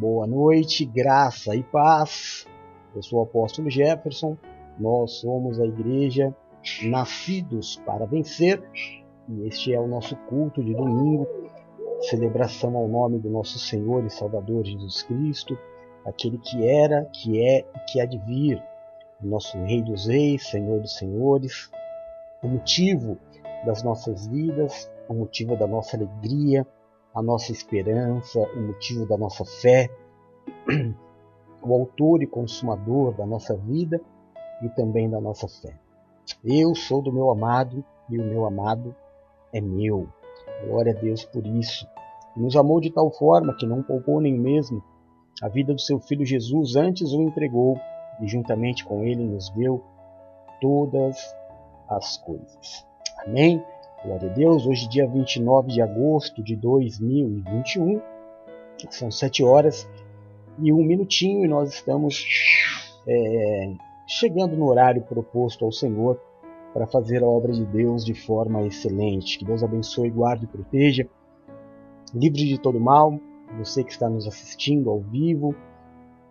Boa noite, graça e paz. Eu sou o apóstolo Jefferson. Nós somos a igreja Nascidos para Vencer e este é o nosso culto de domingo, celebração ao nome do nosso Senhor e Salvador Jesus Cristo, aquele que era, que é e que há de vir, o nosso Rei dos Reis, Senhor dos Senhores, o motivo das nossas vidas, o motivo da nossa alegria, a nossa esperança, o motivo da nossa fé, o autor e consumador da nossa vida e também da nossa fé. Eu sou do meu amado e o meu amado é meu. Glória a Deus por isso. Nos amou de tal forma que não poupou nem mesmo a vida do seu filho Jesus, antes o entregou e juntamente com ele nos deu todas as coisas. Amém? Glória a Deus. Hoje, dia 29 de agosto de 2021, são 7 horas e um minutinho e nós estamos é, chegando no horário proposto ao Senhor para fazer a obra de Deus de forma excelente. Que Deus abençoe, guarde e proteja, livre de todo mal. Você que está nos assistindo ao vivo,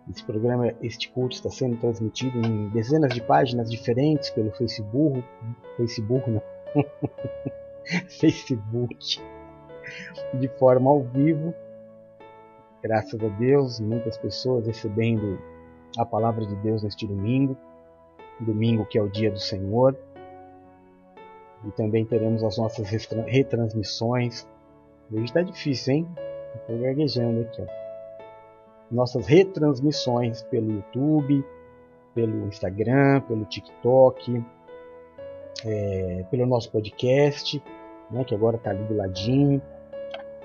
esse programa, este culto está sendo transmitido em dezenas de páginas diferentes pelo Facebook, Facebook. Facebook, de forma ao vivo. Graças a Deus, muitas pessoas recebendo a palavra de Deus neste domingo, domingo que é o dia do Senhor. E também teremos as nossas retransmissões. Hoje está difícil, hein? Estou gaguejando aqui. Ó. Nossas retransmissões pelo YouTube, pelo Instagram, pelo TikTok, é, pelo nosso podcast, né, que agora está ali do ladinho.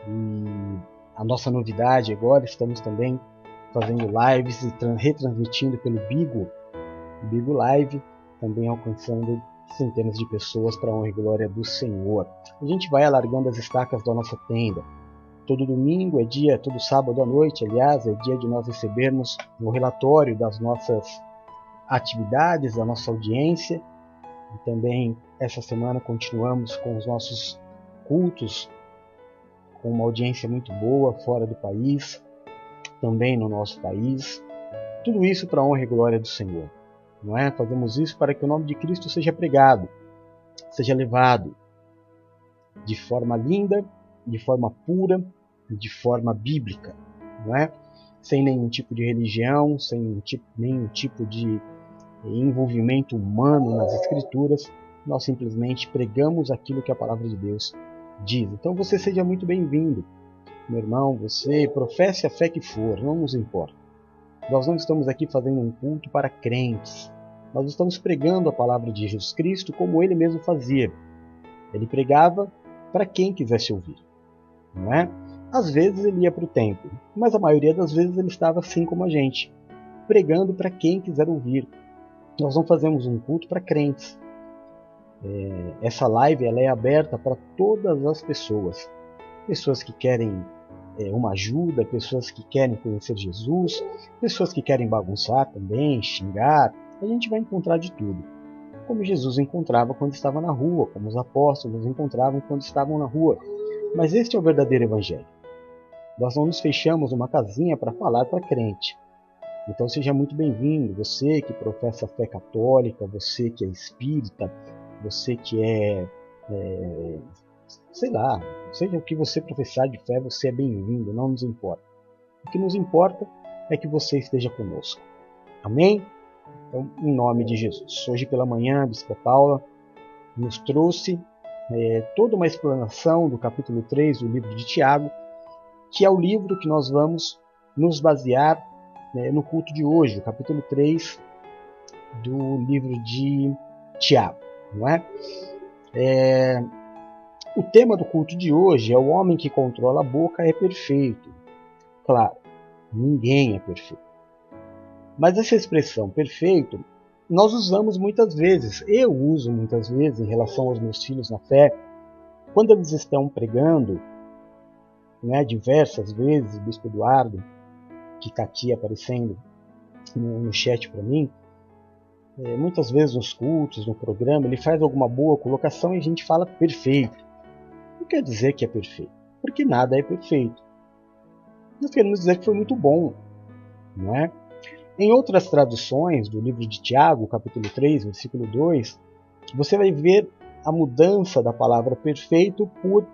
E a nossa novidade agora, estamos também fazendo lives e retransmitindo pelo Bigo, Bigo Live, também alcançando centenas de pessoas para a honra e glória do Senhor. A gente vai alargando as estacas da nossa tenda. Todo domingo é dia, todo sábado à noite, aliás, é dia de nós recebermos o relatório das nossas atividades, da nossa audiência. E também essa semana continuamos com os nossos cultos, com uma audiência muito boa fora do país, também no nosso país. Tudo isso para honra e glória do Senhor. Não é? Fazemos isso para que o nome de Cristo seja pregado, seja levado de forma linda, de forma pura, de forma bíblica, não é? Sem nenhum tipo de religião, sem tipo, nenhum tipo de envolvimento humano nas escrituras, nós simplesmente pregamos aquilo que a palavra de Deus diz. Então você seja muito bem-vindo, meu irmão, você professe a fé que for, não nos importa. Nós não estamos aqui fazendo um culto para crentes. Nós estamos pregando a palavra de Jesus Cristo como ele mesmo fazia. Ele pregava para quem quisesse ouvir, não é? Às vezes ele ia para o templo, mas a maioria das vezes ele estava assim como a gente, pregando para quem quiser ouvir. Nós não fazemos um culto para crentes. É, essa live ela é aberta para todas as pessoas, pessoas que querem é, uma ajuda, pessoas que querem conhecer Jesus, pessoas que querem bagunçar também, xingar, a gente vai encontrar de tudo. Como Jesus encontrava quando estava na rua, como os apóstolos encontravam quando estavam na rua. Mas este é o verdadeiro Evangelho. Nós não nos fechamos numa casinha para falar para crente. Então seja muito bem-vindo, você que professa a fé católica, você que é espírita, você que é, é sei lá, seja o que você professar de fé, você é bem-vindo, não nos importa. O que nos importa é que você esteja conosco. Amém? Então, em nome de Jesus. Hoje pela manhã, a Bispa Paula nos trouxe é, toda uma explanação do capítulo 3 do livro de Tiago, que é o livro que nós vamos nos basear né, no culto de hoje, o capítulo 3 do livro de Tiago. Não é? é? O tema do culto de hoje é o homem que controla a boca é perfeito. Claro, ninguém é perfeito. Mas essa expressão perfeito nós usamos muitas vezes, eu uso muitas vezes em relação aos meus filhos na fé, quando eles estão pregando, né, diversas vezes, Bispo Eduardo, que está aqui aparecendo no, no chat para mim, é, muitas vezes nos cultos, no programa, ele faz alguma boa colocação e a gente fala perfeito. Não quer dizer que é perfeito, porque nada é perfeito. nós queremos dizer que foi muito bom. Não é? Em outras traduções do livro de Tiago, capítulo 3, versículo 2, você vai ver a mudança da palavra perfeito por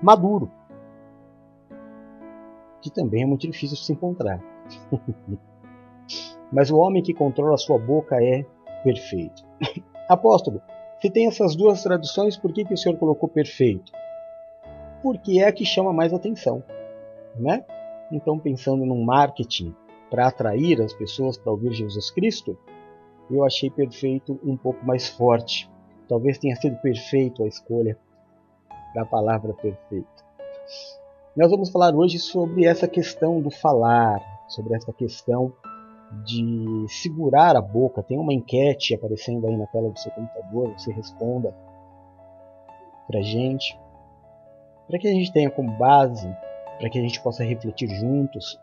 maduro, que também é muito difícil se encontrar. Mas o homem que controla sua boca é perfeito. Apóstolo, se tem essas duas traduções, por que, que o senhor colocou perfeito? Porque é a que chama mais atenção. Né? Então, pensando num marketing para atrair as pessoas para ouvir Jesus Cristo, eu achei perfeito um pouco mais forte. Talvez tenha sido perfeito a escolha da palavra perfeito. Nós vamos falar hoje sobre essa questão do falar, sobre essa questão de segurar a boca. Tem uma enquete aparecendo aí na tela do seu computador, você responda para gente, para que a gente tenha como base, para que a gente possa refletir juntos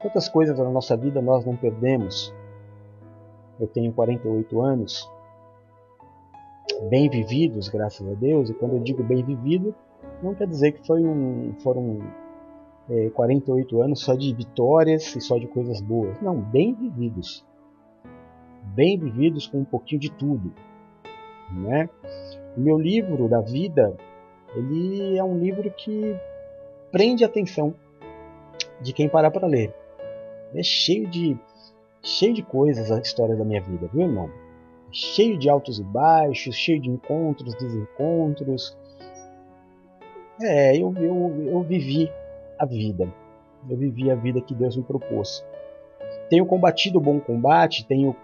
Quantas coisas na nossa vida nós não perdemos? Eu tenho 48 anos, bem vividos, graças a Deus, e quando eu digo bem vivido, não quer dizer que foi um, foram é, 48 anos só de vitórias e só de coisas boas. Não, bem vividos. Bem vividos com um pouquinho de tudo. Né? O meu livro da vida, ele é um livro que prende a atenção de quem parar para ler. É cheio de cheio de coisas a história da minha vida, viu, irmão? Cheio de altos e baixos, cheio de encontros, desencontros. É, eu, eu, eu vivi a vida. Eu vivi a vida que Deus me propôs. Tenho combatido o bom combate, tenho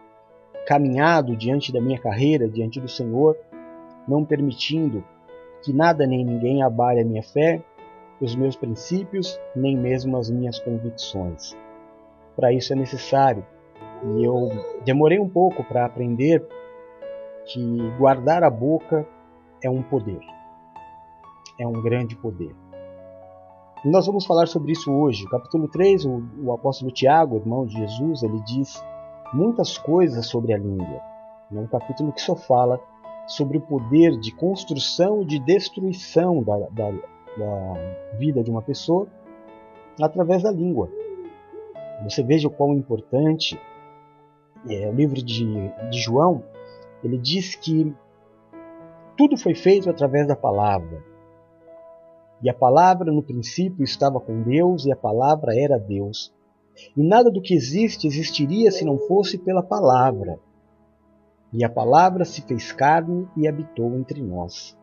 caminhado diante da minha carreira, diante do Senhor, não permitindo que nada nem ninguém abale a minha fé, os meus princípios, nem mesmo as minhas convicções para isso é necessário. E eu demorei um pouco para aprender que guardar a boca é um poder. É um grande poder. E nós vamos falar sobre isso hoje. Capítulo 3, o, o apóstolo Tiago, irmão de Jesus, ele diz muitas coisas sobre a língua. É um capítulo que só fala sobre o poder de construção e de destruição da, da, da vida de uma pessoa através da língua. Você veja o quão importante é, o livro de, de João, ele diz que tudo foi feito através da palavra. E a palavra no princípio estava com Deus e a palavra era Deus. E nada do que existe existiria se não fosse pela palavra. E a palavra se fez carne e habitou entre nós.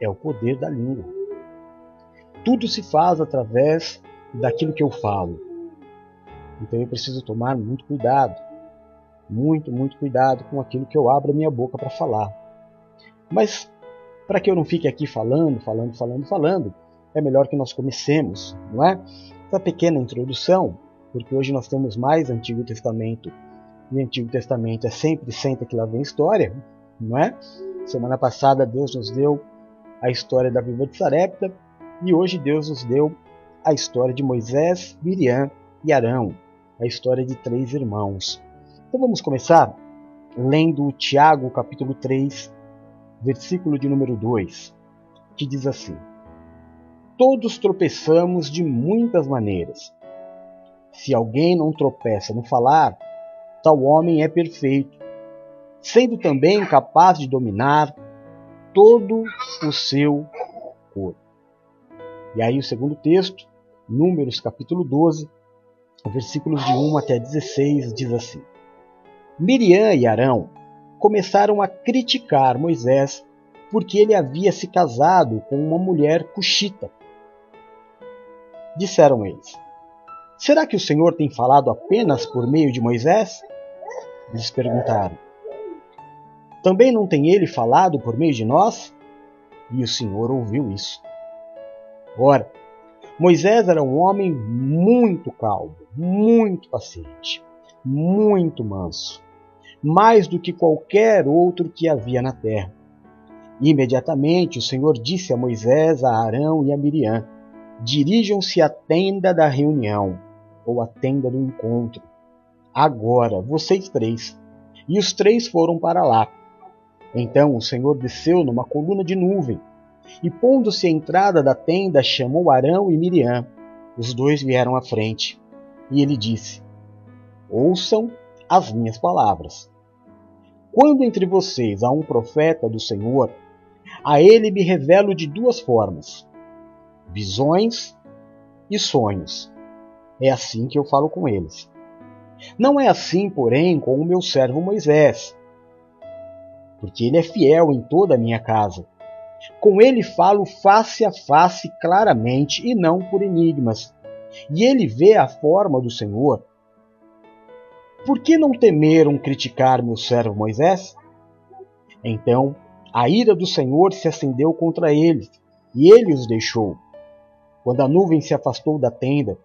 É o poder da língua. Tudo se faz através daquilo que eu falo. Então eu preciso tomar muito cuidado, muito, muito cuidado com aquilo que eu abro a minha boca para falar. Mas para que eu não fique aqui falando, falando, falando, falando, é melhor que nós comecemos, não é? Essa pequena introdução, porque hoje nós temos mais Antigo Testamento e Antigo Testamento é sempre senta que lá vem história, não é? Semana passada Deus nos deu a história da viúva de Sarepta e hoje Deus nos deu a história de Moisés, Miriam e Arão, a história de três irmãos. Então vamos começar lendo Tiago capítulo 3, versículo de número 2, que diz assim: Todos tropeçamos de muitas maneiras. Se alguém não tropeça no falar, tal homem é perfeito, sendo também capaz de dominar todo o seu corpo. E aí o segundo texto, Números capítulo 12, versículos de 1 até 16, diz assim: Miriam e Arão começaram a criticar Moisés porque ele havia se casado com uma mulher cuxita. Disseram eles: Será que o Senhor tem falado apenas por meio de Moisés? Eles perguntaram. Também não tem ele falado por meio de nós? E o Senhor ouviu isso. Ora, Moisés era um homem muito calmo, muito paciente, muito manso, mais do que qualquer outro que havia na terra. Imediatamente o Senhor disse a Moisés, a Arão e a Miriam: Dirijam-se à tenda da reunião, ou à tenda do encontro. Agora, vocês três. E os três foram para lá. Então o Senhor desceu numa coluna de nuvem e pondo-se à entrada da tenda, chamou Arão e Miriam. Os dois vieram à frente. E ele disse: Ouçam as minhas palavras. Quando entre vocês há um profeta do Senhor, a ele me revelo de duas formas: visões e sonhos. É assim que eu falo com eles. Não é assim, porém, com o meu servo Moisés, porque ele é fiel em toda a minha casa. Com ele falo face a face claramente e não por enigmas. E ele vê a forma do Senhor. Por que não temeram criticar meu servo Moisés? Então a ira do Senhor se acendeu contra eles, e ele os deixou. Quando a nuvem se afastou da tenda,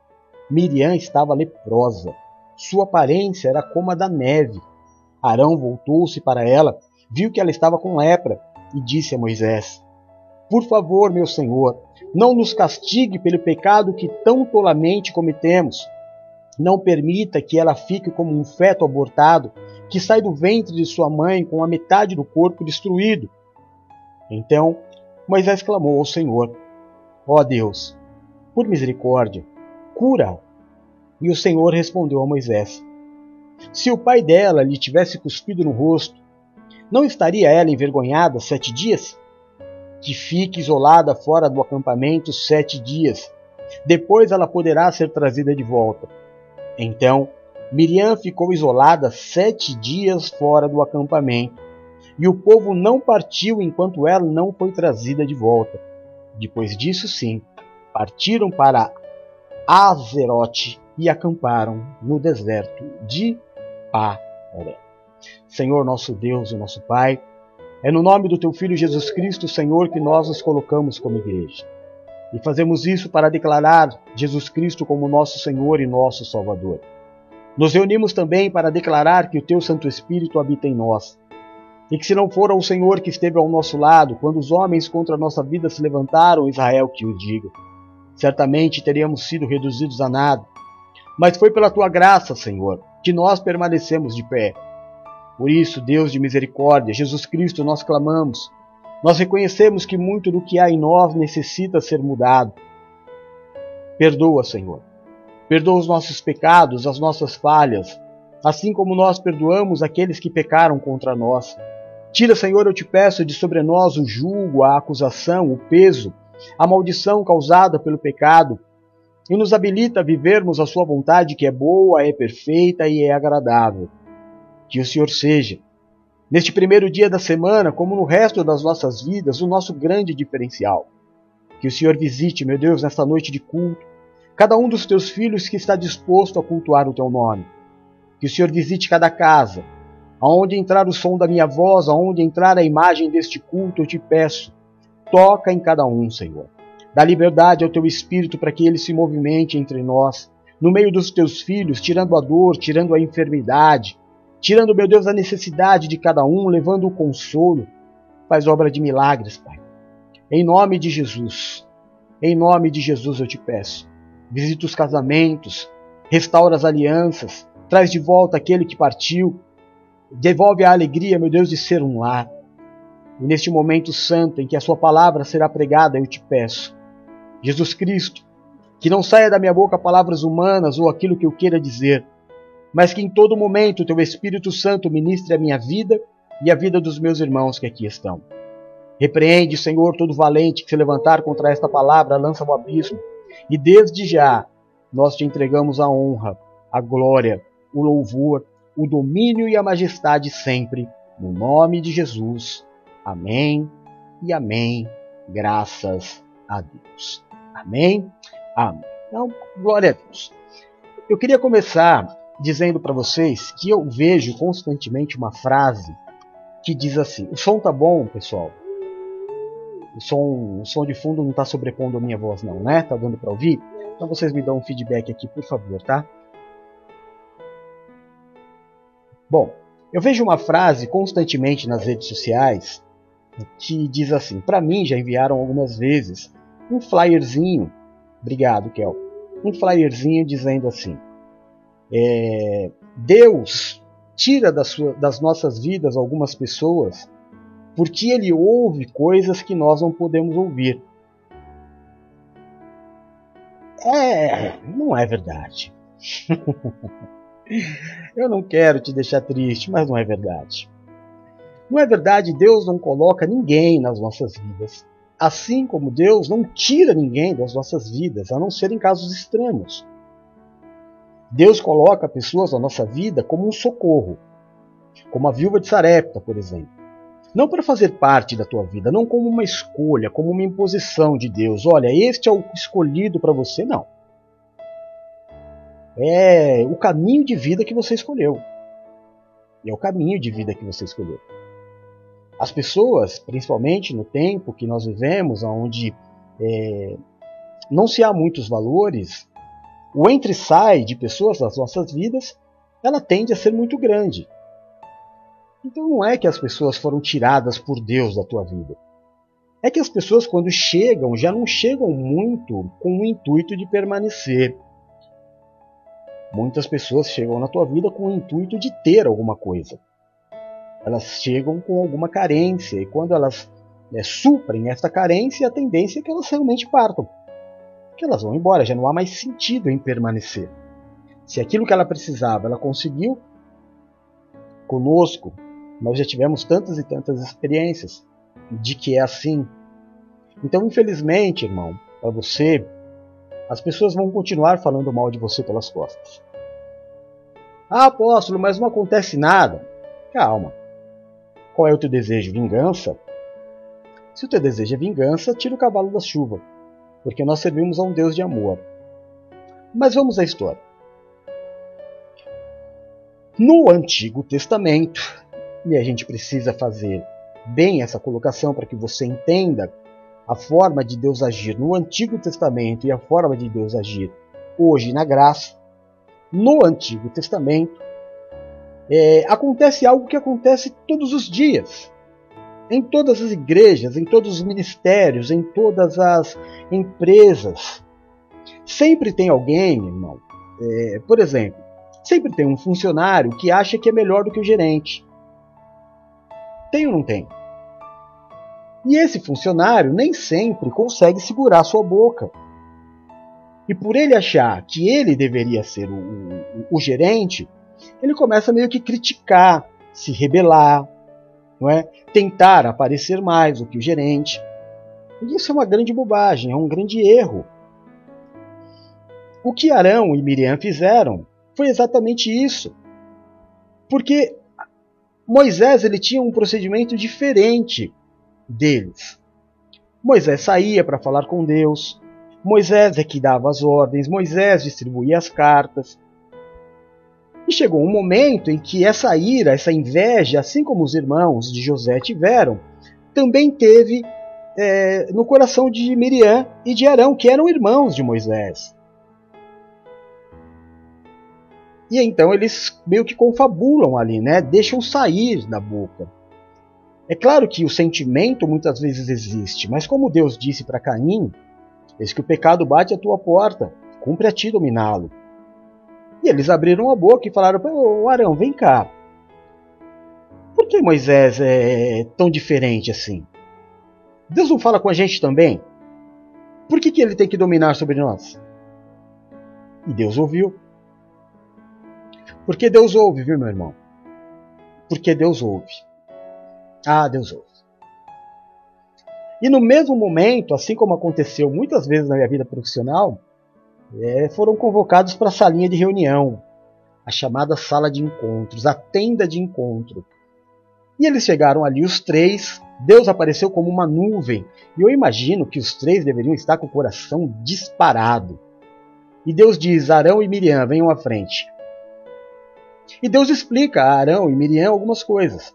Miriam estava leprosa. Sua aparência era como a da neve. Arão voltou-se para ela, viu que ela estava com lepra e disse a Moisés: Por favor, meu senhor, não nos castigue pelo pecado que tão tolamente cometemos. Não permita que ela fique como um feto abortado que sai do ventre de sua mãe com a metade do corpo destruído. Então Moisés clamou ao Senhor: Ó oh Deus, por misericórdia, cura. E o Senhor respondeu a Moisés: Se o pai dela lhe tivesse cuspido no rosto, não estaria ela envergonhada sete dias? Que fique isolada fora do acampamento sete dias. Depois ela poderá ser trazida de volta. Então Miriam ficou isolada sete dias fora do acampamento, e o povo não partiu enquanto ela não foi trazida de volta. Depois disso, sim, partiram para Azerote e acamparam no deserto de Paré. Senhor nosso Deus e nosso Pai, é no nome do Teu Filho Jesus Cristo, Senhor, que nós nos colocamos como igreja. E fazemos isso para declarar Jesus Cristo como nosso Senhor e nosso Salvador. Nos reunimos também para declarar que o Teu Santo Espírito habita em nós. E que se não for o Senhor que esteve ao nosso lado, quando os homens contra a nossa vida se levantaram, Israel que o diga certamente teríamos sido reduzidos a nada. Mas foi pela tua graça, Senhor, que nós permanecemos de pé. Por isso, Deus de misericórdia, Jesus Cristo, nós clamamos. Nós reconhecemos que muito do que há em nós necessita ser mudado. Perdoa, Senhor. Perdoa os nossos pecados, as nossas falhas, assim como nós perdoamos aqueles que pecaram contra nós. Tira, Senhor, eu te peço de sobre nós o julgo, a acusação, o peso, a maldição causada pelo pecado e nos habilita a vivermos a Sua vontade que é boa, é perfeita e é agradável. Que o Senhor seja, neste primeiro dia da semana, como no resto das nossas vidas, o nosso grande diferencial. Que o Senhor visite, meu Deus, nesta noite de culto, cada um dos teus filhos que está disposto a cultuar o teu nome. Que o Senhor visite cada casa, aonde entrar o som da minha voz, aonde entrar a imagem deste culto, eu te peço, Toca em cada um, Senhor. Dá liberdade ao teu espírito para que ele se movimente entre nós, no meio dos teus filhos, tirando a dor, tirando a enfermidade, tirando, meu Deus, a necessidade de cada um, levando o consolo. Faz obra de milagres, Pai. Em nome de Jesus, em nome de Jesus eu te peço. Visita os casamentos, restaura as alianças, traz de volta aquele que partiu, devolve a alegria, meu Deus, de ser um lar. E neste momento santo em que a Sua palavra será pregada, eu te peço, Jesus Cristo, que não saia da minha boca palavras humanas ou aquilo que eu queira dizer, mas que em todo momento Teu Espírito Santo ministre a minha vida e a vida dos meus irmãos que aqui estão. Repreende, Senhor, todo valente que se levantar contra esta palavra, lança o abismo. E desde já nós te entregamos a honra, a glória, o louvor, o domínio e a majestade sempre, no nome de Jesus. Amém e amém. Graças a Deus. Amém? Amém. Então, glória a Deus. Eu queria começar dizendo para vocês que eu vejo constantemente uma frase que diz assim: o som tá bom, pessoal. O som, o som de fundo não está sobrepondo a minha voz, não, né? Tá dando para ouvir? Então vocês me dão um feedback aqui, por favor, tá? Bom, eu vejo uma frase constantemente nas redes sociais que diz assim: para mim já enviaram algumas vezes um flyerzinho, obrigado, Kel, um flyerzinho dizendo assim: é, Deus tira sua, das nossas vidas algumas pessoas porque ele ouve coisas que nós não podemos ouvir. É, não é verdade. Eu não quero te deixar triste, mas não é verdade. Não é verdade, Deus não coloca ninguém nas nossas vidas. Assim como Deus não tira ninguém das nossas vidas, a não ser em casos extremos. Deus coloca pessoas na nossa vida como um socorro, como a viúva de Sarepta, por exemplo. Não para fazer parte da tua vida, não como uma escolha, como uma imposição de Deus. Olha, este é o escolhido para você, não. É o caminho de vida que você escolheu. É o caminho de vida que você escolheu. As pessoas, principalmente no tempo que nós vivemos, onde é, não se há muitos valores, o entre-sai de pessoas nas nossas vidas, ela tende a ser muito grande. Então não é que as pessoas foram tiradas por Deus da tua vida. É que as pessoas, quando chegam, já não chegam muito com o intuito de permanecer. Muitas pessoas chegam na tua vida com o intuito de ter alguma coisa. Elas chegam com alguma carência, e quando elas né, suprem essa carência, a tendência é que elas realmente partam. Que elas vão embora, já não há mais sentido em permanecer. Se aquilo que ela precisava ela conseguiu, conosco, nós já tivemos tantas e tantas experiências de que é assim. Então, infelizmente, irmão, para você, as pessoas vão continuar falando mal de você pelas costas. Ah, apóstolo, mas não acontece nada. Calma. Qual é o teu desejo? Vingança? Se o teu desejo é vingança, tira o cavalo da chuva, porque nós servimos a um Deus de amor. Mas vamos à história. No Antigo Testamento, e a gente precisa fazer bem essa colocação para que você entenda a forma de Deus agir no Antigo Testamento e a forma de Deus agir hoje na graça. No Antigo Testamento é, acontece algo que acontece todos os dias. Em todas as igrejas, em todos os ministérios, em todas as empresas. Sempre tem alguém, irmão, é, por exemplo, sempre tem um funcionário que acha que é melhor do que o gerente. Tem ou não tem? E esse funcionário nem sempre consegue segurar sua boca. E por ele achar que ele deveria ser o, o, o gerente, ele começa meio que criticar, se rebelar, não é? tentar aparecer mais do que o gerente. E isso é uma grande bobagem, é um grande erro. O que Arão e Miriam fizeram foi exatamente isso. Porque Moisés ele tinha um procedimento diferente deles. Moisés saía para falar com Deus, Moisés é que dava as ordens, Moisés distribuía as cartas. E chegou um momento em que essa ira, essa inveja, assim como os irmãos de José tiveram, também teve é, no coração de Miriam e de Arão, que eram irmãos de Moisés. E então eles meio que confabulam ali, né? Deixam sair da boca. É claro que o sentimento muitas vezes existe, mas como Deus disse para Caim, eis que o pecado bate à tua porta, cumpre a ti dominá-lo. E eles abriram a boca e falaram: Ô Arão, vem cá. Por que Moisés é tão diferente assim? Deus não fala com a gente também? Por que, que ele tem que dominar sobre nós? E Deus ouviu. Porque Deus ouve, viu, meu irmão? Porque Deus ouve. Ah, Deus ouve. E no mesmo momento, assim como aconteceu muitas vezes na minha vida profissional, é, foram convocados para a salinha de reunião, a chamada sala de encontros, a tenda de encontro. E eles chegaram ali, os três. Deus apareceu como uma nuvem. E eu imagino que os três deveriam estar com o coração disparado. E Deus diz: Arão e Miriam, venham à frente. E Deus explica a Arão e Miriam algumas coisas.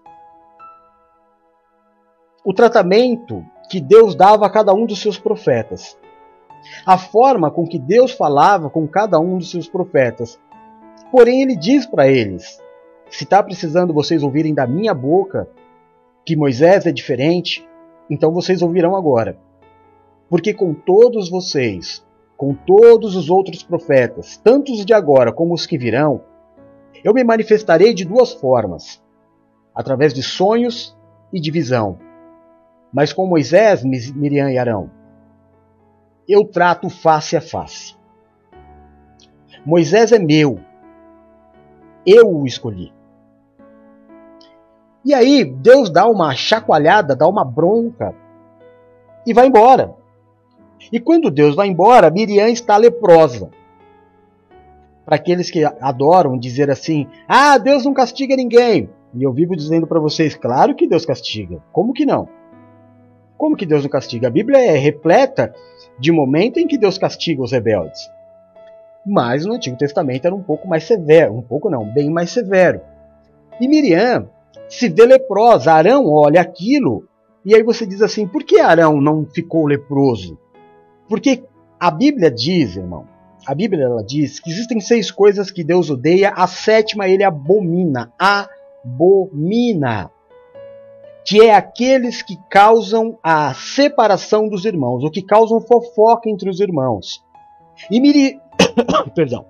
O tratamento que Deus dava a cada um dos seus profetas. A forma com que Deus falava com cada um dos seus profetas. Porém, ele diz para eles: se está precisando vocês ouvirem da minha boca que Moisés é diferente, então vocês ouvirão agora. Porque com todos vocês, com todos os outros profetas, tanto os de agora como os que virão, eu me manifestarei de duas formas: através de sonhos e de visão. Mas com Moisés, Miriam e Arão, eu trato face a face. Moisés é meu. Eu o escolhi. E aí Deus dá uma chacoalhada, dá uma bronca e vai embora. E quando Deus vai embora, Miriam está leprosa. Para aqueles que adoram dizer assim: "Ah, Deus não castiga ninguém". E eu vivo dizendo para vocês, claro que Deus castiga. Como que não? Como que Deus não castiga? A Bíblia é repleta de momento em que Deus castiga os rebeldes. Mas no Antigo Testamento era um pouco mais severo, um pouco não, bem mais severo. E Miriam se vê leprosa, Arão olha aquilo, e aí você diz assim: por que Arão não ficou leproso? Porque a Bíblia diz, irmão, a Bíblia ela diz que existem seis coisas que Deus odeia, a sétima ele abomina, abomina, que é aqueles que causam a separação dos irmãos, ou que causam fofoca entre os irmãos. E Miri... Perdão.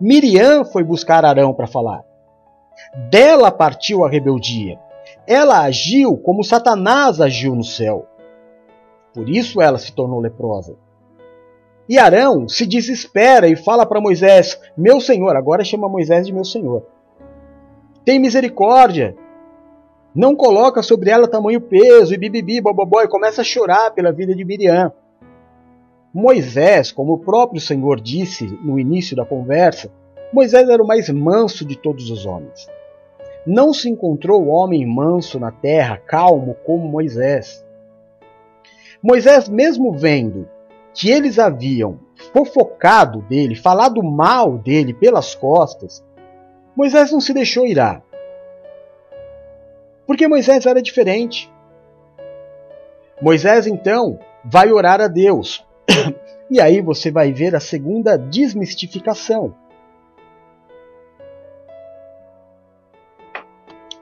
Miriam foi buscar Arão para falar. Dela partiu a rebeldia. Ela agiu como Satanás agiu no céu. Por isso ela se tornou leprosa. E Arão se desespera e fala para Moisés: Meu senhor, agora chama Moisés de meu senhor. Tem misericórdia. Não coloca sobre ela tamanho peso e bibibi, bobobó, e começa a chorar pela vida de Miriam. Moisés, como o próprio Senhor disse no início da conversa, Moisés era o mais manso de todos os homens. Não se encontrou homem manso na terra, calmo como Moisés. Moisés, mesmo vendo que eles haviam fofocado dele, falado mal dele pelas costas, Moisés não se deixou irar. Porque Moisés era diferente. Moisés então vai orar a Deus. e aí você vai ver a segunda desmistificação.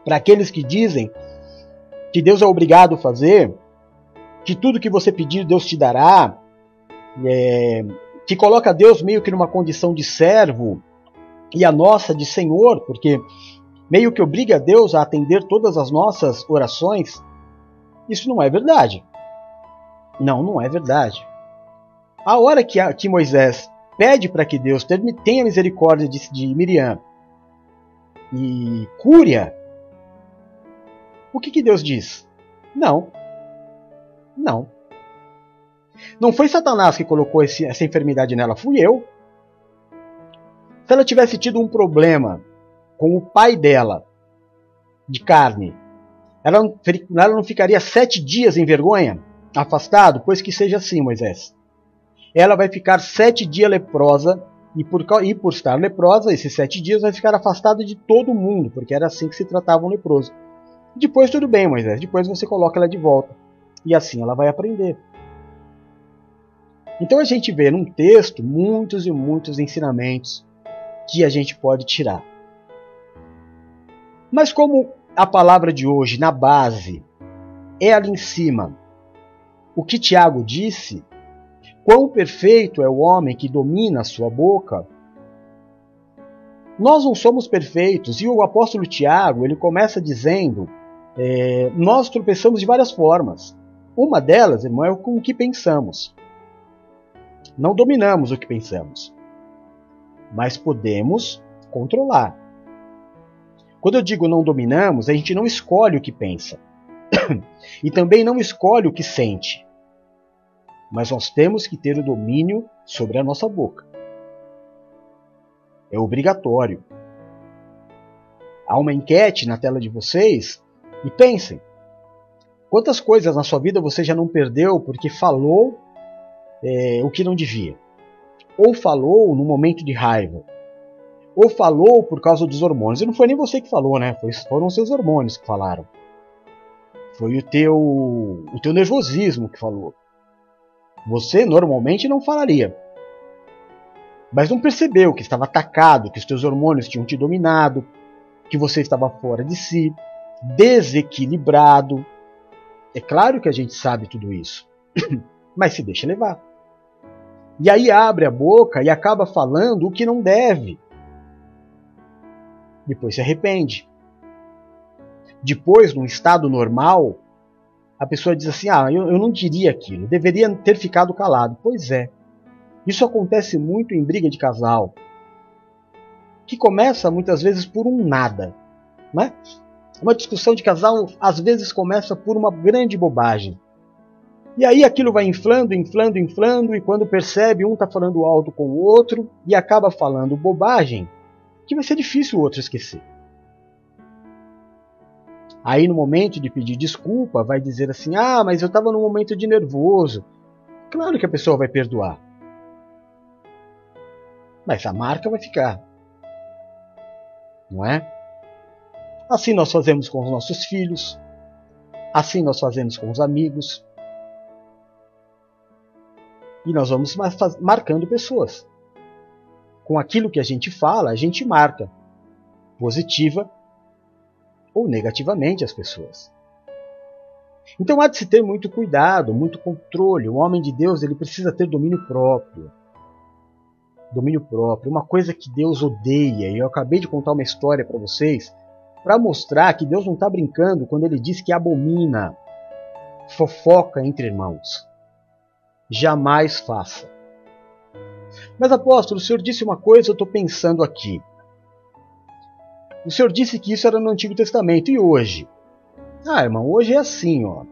Para aqueles que dizem que Deus é obrigado a fazer, que tudo que você pedir Deus te dará, é, que coloca Deus meio que numa condição de servo e a nossa de Senhor, porque meio que obriga Deus a atender todas as nossas orações, isso não é verdade. Não, não é verdade. A hora que, que Moisés pede para que Deus tenha misericórdia de, de Miriam e cure-a, o que, que Deus diz? Não. Não. Não foi Satanás que colocou esse, essa enfermidade nela, fui eu. Se ela tivesse tido um problema com o pai dela, de carne, ela não, ela não ficaria sete dias em vergonha, afastado? Pois que seja assim, Moisés. Ela vai ficar sete dias leprosa, e por, e por estar leprosa, esses sete dias vai ficar afastada de todo mundo, porque era assim que se tratava um leproso. Depois tudo bem, Moisés, depois você coloca ela de volta. E assim ela vai aprender. Então a gente vê num texto muitos e muitos ensinamentos que a gente pode tirar. Mas como a palavra de hoje, na base, é ali em cima, o que Tiago disse, quão perfeito é o homem que domina a sua boca, nós não somos perfeitos. E o apóstolo Tiago, ele começa dizendo é, nós tropeçamos de várias formas. Uma delas, irmão, é com o que pensamos. Não dominamos o que pensamos, mas podemos controlar. Quando eu digo não dominamos, a gente não escolhe o que pensa e também não escolhe o que sente, mas nós temos que ter o domínio sobre a nossa boca. É obrigatório. Há uma enquete na tela de vocês e pensem: quantas coisas na sua vida você já não perdeu porque falou é, o que não devia? Ou falou no momento de raiva? Ou falou por causa dos hormônios? E não foi nem você que falou, né? Foram seus hormônios que falaram. Foi o teu, o teu nervosismo que falou. Você normalmente não falaria. Mas não percebeu que estava atacado, que os teus hormônios tinham te dominado, que você estava fora de si desequilibrado. É claro que a gente sabe tudo isso, mas se deixa levar. E aí abre a boca e acaba falando o que não deve. Depois se arrepende. Depois, num estado normal, a pessoa diz assim: Ah, eu, eu não diria aquilo, deveria ter ficado calado. Pois é, isso acontece muito em briga de casal, que começa muitas vezes por um nada. Né? Uma discussão de casal às vezes começa por uma grande bobagem. E aí aquilo vai inflando, inflando, inflando, e quando percebe, um está falando alto com o outro e acaba falando bobagem, que vai ser difícil o outro esquecer. Aí no momento de pedir desculpa, vai dizer assim: Ah, mas eu estava num momento de nervoso. Claro que a pessoa vai perdoar. Mas a marca vai ficar. Não é? Assim nós fazemos com os nossos filhos. Assim nós fazemos com os amigos. E nós vamos marcando pessoas. Com aquilo que a gente fala, a gente marca positiva ou negativamente as pessoas. Então há de se ter muito cuidado, muito controle. O homem de Deus ele precisa ter domínio próprio. Domínio próprio, uma coisa que Deus odeia. E eu acabei de contar uma história para vocês para mostrar que Deus não está brincando quando ele diz que abomina fofoca entre irmãos. Jamais faça. Mas apóstolo, o senhor disse uma coisa, eu estou pensando aqui. O senhor disse que isso era no Antigo Testamento. E hoje? Ah, irmão, hoje é assim, ó.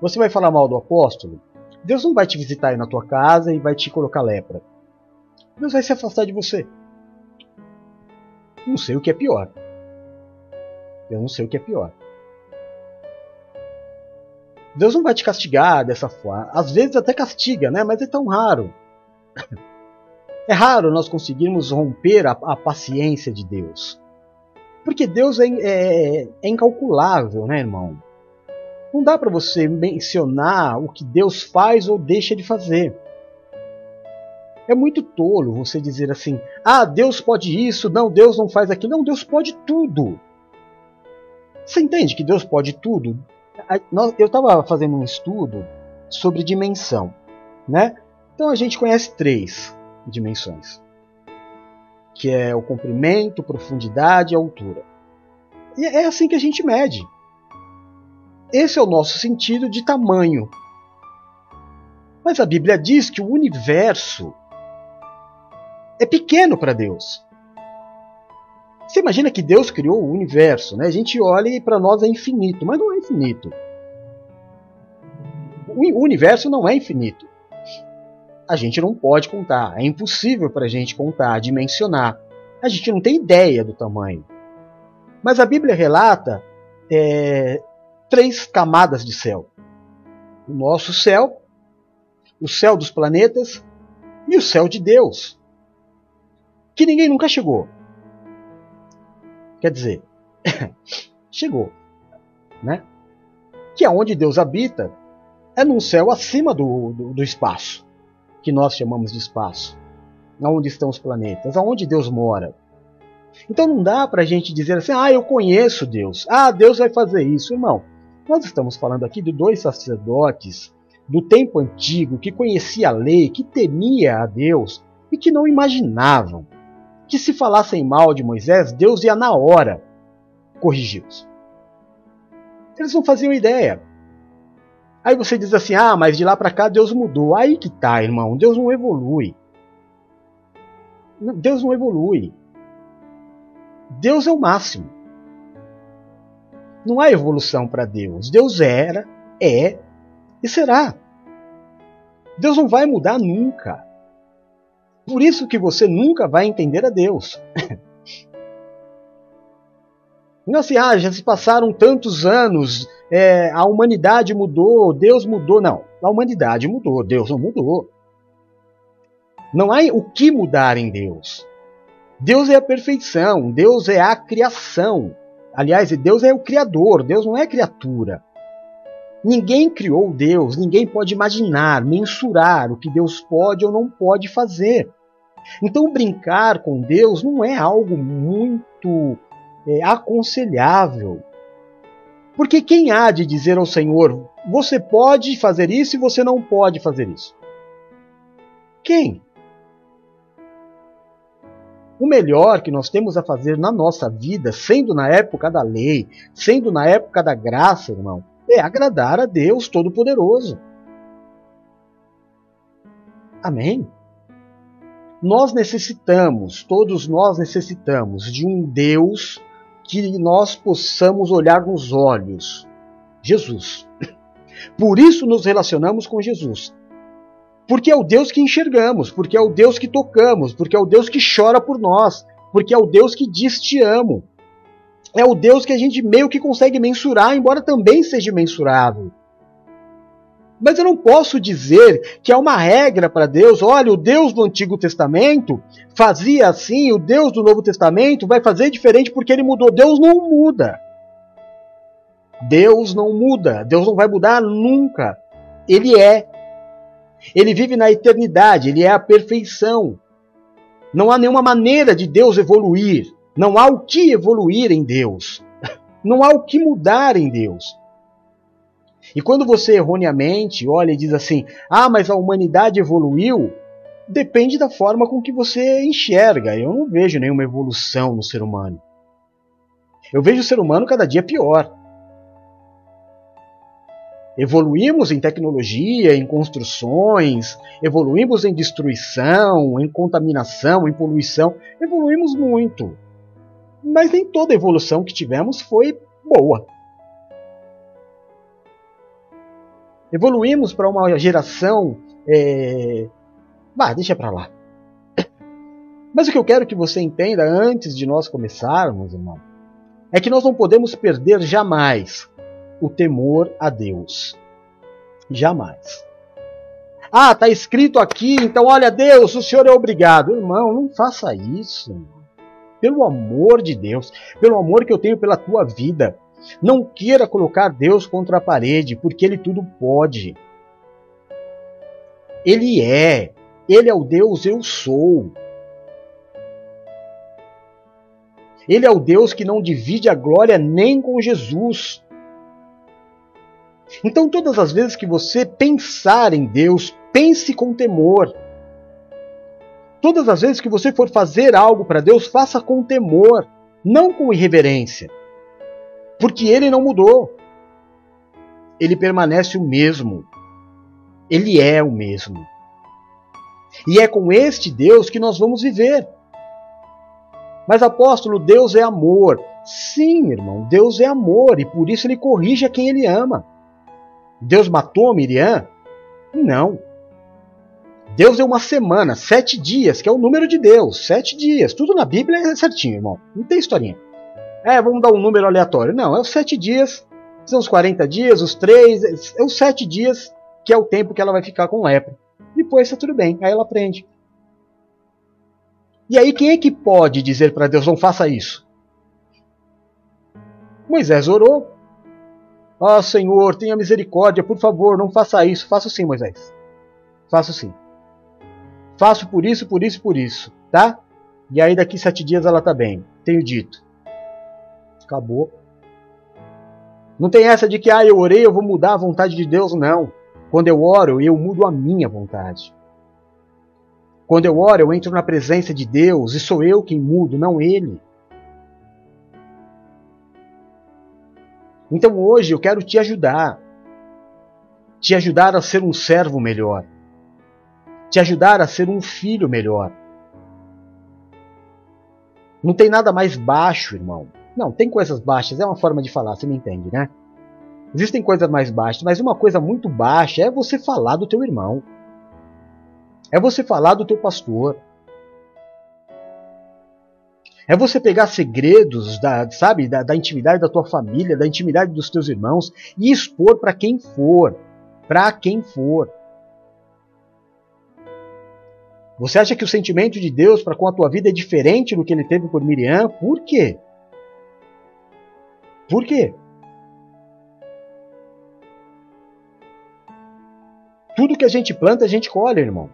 Você vai falar mal do apóstolo? Deus não vai te visitar aí na tua casa e vai te colocar lepra. Deus vai se afastar de você. Não sei o que é pior. Eu não sei o que é pior. Deus não vai te castigar dessa forma. Às vezes até castiga, né? Mas é tão raro. É raro nós conseguirmos romper a, a paciência de Deus. Porque Deus é, é, é incalculável, né, irmão? Não dá para você mencionar o que Deus faz ou deixa de fazer. É muito tolo você dizer assim: ah, Deus pode isso, não, Deus não faz aquilo. Não, Deus pode tudo. Você entende que Deus pode tudo? Eu estava fazendo um estudo sobre dimensão, né? Então a gente conhece três dimensões que é o comprimento, profundidade e altura. E é assim que a gente mede. Esse é o nosso sentido de tamanho. Mas a Bíblia diz que o universo é pequeno para Deus. Você imagina que Deus criou o universo, né? A gente olha e para nós é infinito, mas não é infinito. O universo não é infinito a gente não pode contar. É impossível para a gente contar, dimensionar. A gente não tem ideia do tamanho. Mas a Bíblia relata é, três camadas de céu: o nosso céu, o céu dos planetas e o céu de Deus, que ninguém nunca chegou. Quer dizer, chegou, né? Que é onde Deus habita, é num céu acima do, do, do espaço que nós chamamos de espaço. Onde estão os planetas? Aonde Deus mora? Então não dá para a gente dizer assim, ah, eu conheço Deus, ah, Deus vai fazer isso. Irmão, nós estamos falando aqui de dois sacerdotes do tempo antigo que conhecia a lei, que temia a Deus e que não imaginavam que se falassem mal de Moisés, Deus ia na hora corrigi-los. Eles não faziam ideia. Aí você diz assim: ah, mas de lá para cá Deus mudou. Aí que tá, irmão. Deus não evolui. Deus não evolui. Deus é o máximo. Não há evolução para Deus. Deus era, é e será. Deus não vai mudar nunca. Por isso que você nunca vai entender a Deus. Não assim, ah, já se passaram tantos anos, é, a humanidade mudou, Deus mudou. Não, a humanidade mudou, Deus não mudou. Não há o que mudar em Deus. Deus é a perfeição, Deus é a criação. Aliás, Deus é o Criador, Deus não é criatura. Ninguém criou Deus, ninguém pode imaginar, mensurar o que Deus pode ou não pode fazer. Então, brincar com Deus não é algo muito é, aconselhável. Porque quem há de dizer ao Senhor, você pode fazer isso e você não pode fazer isso? Quem? O melhor que nós temos a fazer na nossa vida, sendo na época da lei, sendo na época da graça, irmão, é agradar a Deus Todo-Poderoso. Amém? Nós necessitamos, todos nós necessitamos de um Deus que nós possamos olhar nos olhos. Jesus. Por isso nos relacionamos com Jesus. Porque é o Deus que enxergamos, porque é o Deus que tocamos, porque é o Deus que chora por nós, porque é o Deus que diz te amo. É o Deus que a gente meio que consegue mensurar, embora também seja mensurável. Mas eu não posso dizer que é uma regra para Deus. Olha, o Deus do Antigo Testamento fazia assim, o Deus do Novo Testamento vai fazer diferente porque ele mudou. Deus não muda. Deus não muda. Deus não vai mudar nunca. Ele é. Ele vive na eternidade, ele é a perfeição. Não há nenhuma maneira de Deus evoluir. Não há o que evoluir em Deus. Não há o que mudar em Deus. E quando você erroneamente olha e diz assim: ah, mas a humanidade evoluiu, depende da forma com que você enxerga. Eu não vejo nenhuma evolução no ser humano. Eu vejo o ser humano cada dia pior. Evoluímos em tecnologia, em construções, evoluímos em destruição, em contaminação, em poluição. Evoluímos muito. Mas nem toda evolução que tivemos foi boa. Evoluímos para uma geração. É... Bah, deixa para lá. Mas o que eu quero que você entenda antes de nós começarmos, irmão, é que nós não podemos perder jamais o temor a Deus. Jamais. Ah, está escrito aqui, então olha, Deus, o Senhor é obrigado. Irmão, não faça isso. Pelo amor de Deus, pelo amor que eu tenho pela tua vida, não queira colocar Deus contra a parede, porque Ele tudo pode. Ele é. Ele é o Deus eu sou. Ele é o Deus que não divide a glória nem com Jesus. Então, todas as vezes que você pensar em Deus, pense com temor. Todas as vezes que você for fazer algo para Deus, faça com temor, não com irreverência. Porque ele não mudou. Ele permanece o mesmo. Ele é o mesmo. E é com este Deus que nós vamos viver. Mas apóstolo, Deus é amor. Sim, irmão, Deus é amor e por isso ele corrige a quem ele ama. Deus matou Miriam? Não. Deus deu uma semana, sete dias, que é o número de Deus. Sete dias. Tudo na Bíblia é certinho, irmão. Não tem historinha. É, vamos dar um número aleatório. Não, é os sete dias. São os 40 dias, os três. É os sete dias que é o tempo que ela vai ficar com lepra. Depois está tudo bem. Aí ela aprende. E aí, quem é que pode dizer para Deus: não faça isso? Moisés orou. Ó oh, Senhor, tenha misericórdia, por favor, não faça isso. Faço sim, Moisés. Faço sim. Faço por isso, por isso, por isso, tá? E aí daqui sete dias ela tá bem. Tenho dito. Acabou. Não tem essa de que ah, eu orei, eu vou mudar a vontade de Deus, não. Quando eu oro, eu mudo a minha vontade. Quando eu oro, eu entro na presença de Deus e sou eu quem mudo, não ele. Então hoje eu quero te ajudar. Te ajudar a ser um servo melhor. Te ajudar a ser um filho melhor. Não tem nada mais baixo, irmão. Não, tem coisas baixas, é uma forma de falar, você me entende, né? Existem coisas mais baixas, mas uma coisa muito baixa é você falar do teu irmão. É você falar do teu pastor. É você pegar segredos da, sabe, da, da intimidade da tua família, da intimidade dos teus irmãos e expor para quem for, para quem for. Você acha que o sentimento de Deus para com a tua vida é diferente do que ele teve por Miriam? Por quê? Por quê? Tudo que a gente planta, a gente colhe, irmão.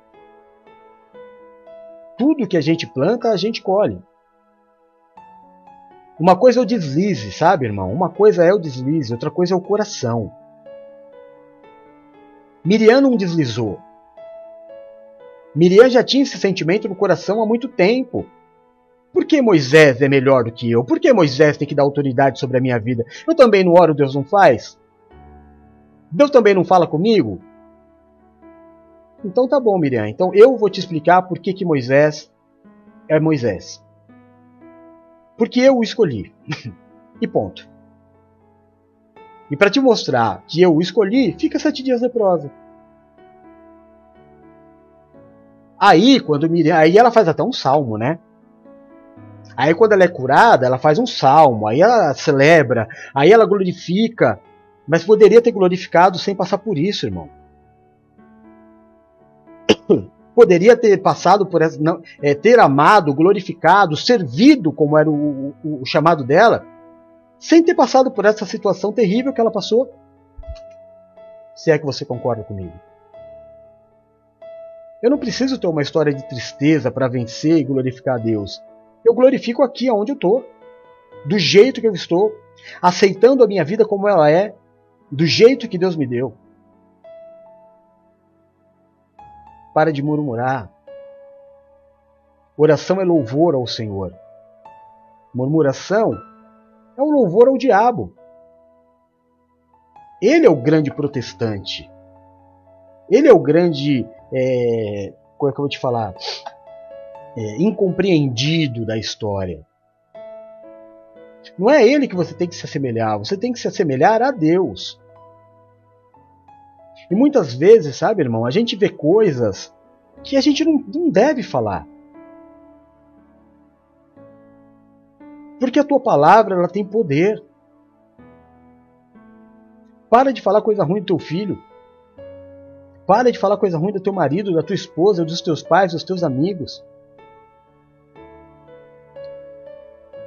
Tudo que a gente planta, a gente colhe. Uma coisa é o deslize, sabe, irmão? Uma coisa é o deslize, outra coisa é o coração. Miriam não deslizou. Miriam já tinha esse sentimento no coração há muito tempo. Por que Moisés é melhor do que eu? Por que Moisés tem que dar autoridade sobre a minha vida? Eu também não oro, Deus não faz? Deus também não fala comigo? Então tá bom, Miriam. Então eu vou te explicar por que, que Moisés é Moisés. Porque eu o escolhi. e ponto. E para te mostrar que eu o escolhi, fica sete dias leprosa. Aí, quando Miriam, aí ela faz até um salmo, né? Aí quando ela é curada, ela faz um salmo, aí ela celebra, aí ela glorifica, mas poderia ter glorificado sem passar por isso, irmão. Poderia ter passado por essa, não, é, ter amado, glorificado, servido, como era o, o, o chamado dela, sem ter passado por essa situação terrível que ela passou. Se é que você concorda comigo. Eu não preciso ter uma história de tristeza para vencer e glorificar a Deus. Eu glorifico aqui onde eu estou, do jeito que eu estou, aceitando a minha vida como ela é, do jeito que Deus me deu. Para de murmurar. Oração é louvor ao Senhor. Murmuração é um louvor ao diabo. Ele é o grande protestante. Ele é o grande. É, como é que eu vou te falar? É, incompreendido da história. Não é ele que você tem que se assemelhar, você tem que se assemelhar a Deus. E muitas vezes, sabe, irmão, a gente vê coisas que a gente não, não deve falar. Porque a tua palavra ela tem poder. Para de falar coisa ruim do teu filho. Para de falar coisa ruim do teu marido, da tua esposa, dos teus pais, dos teus amigos.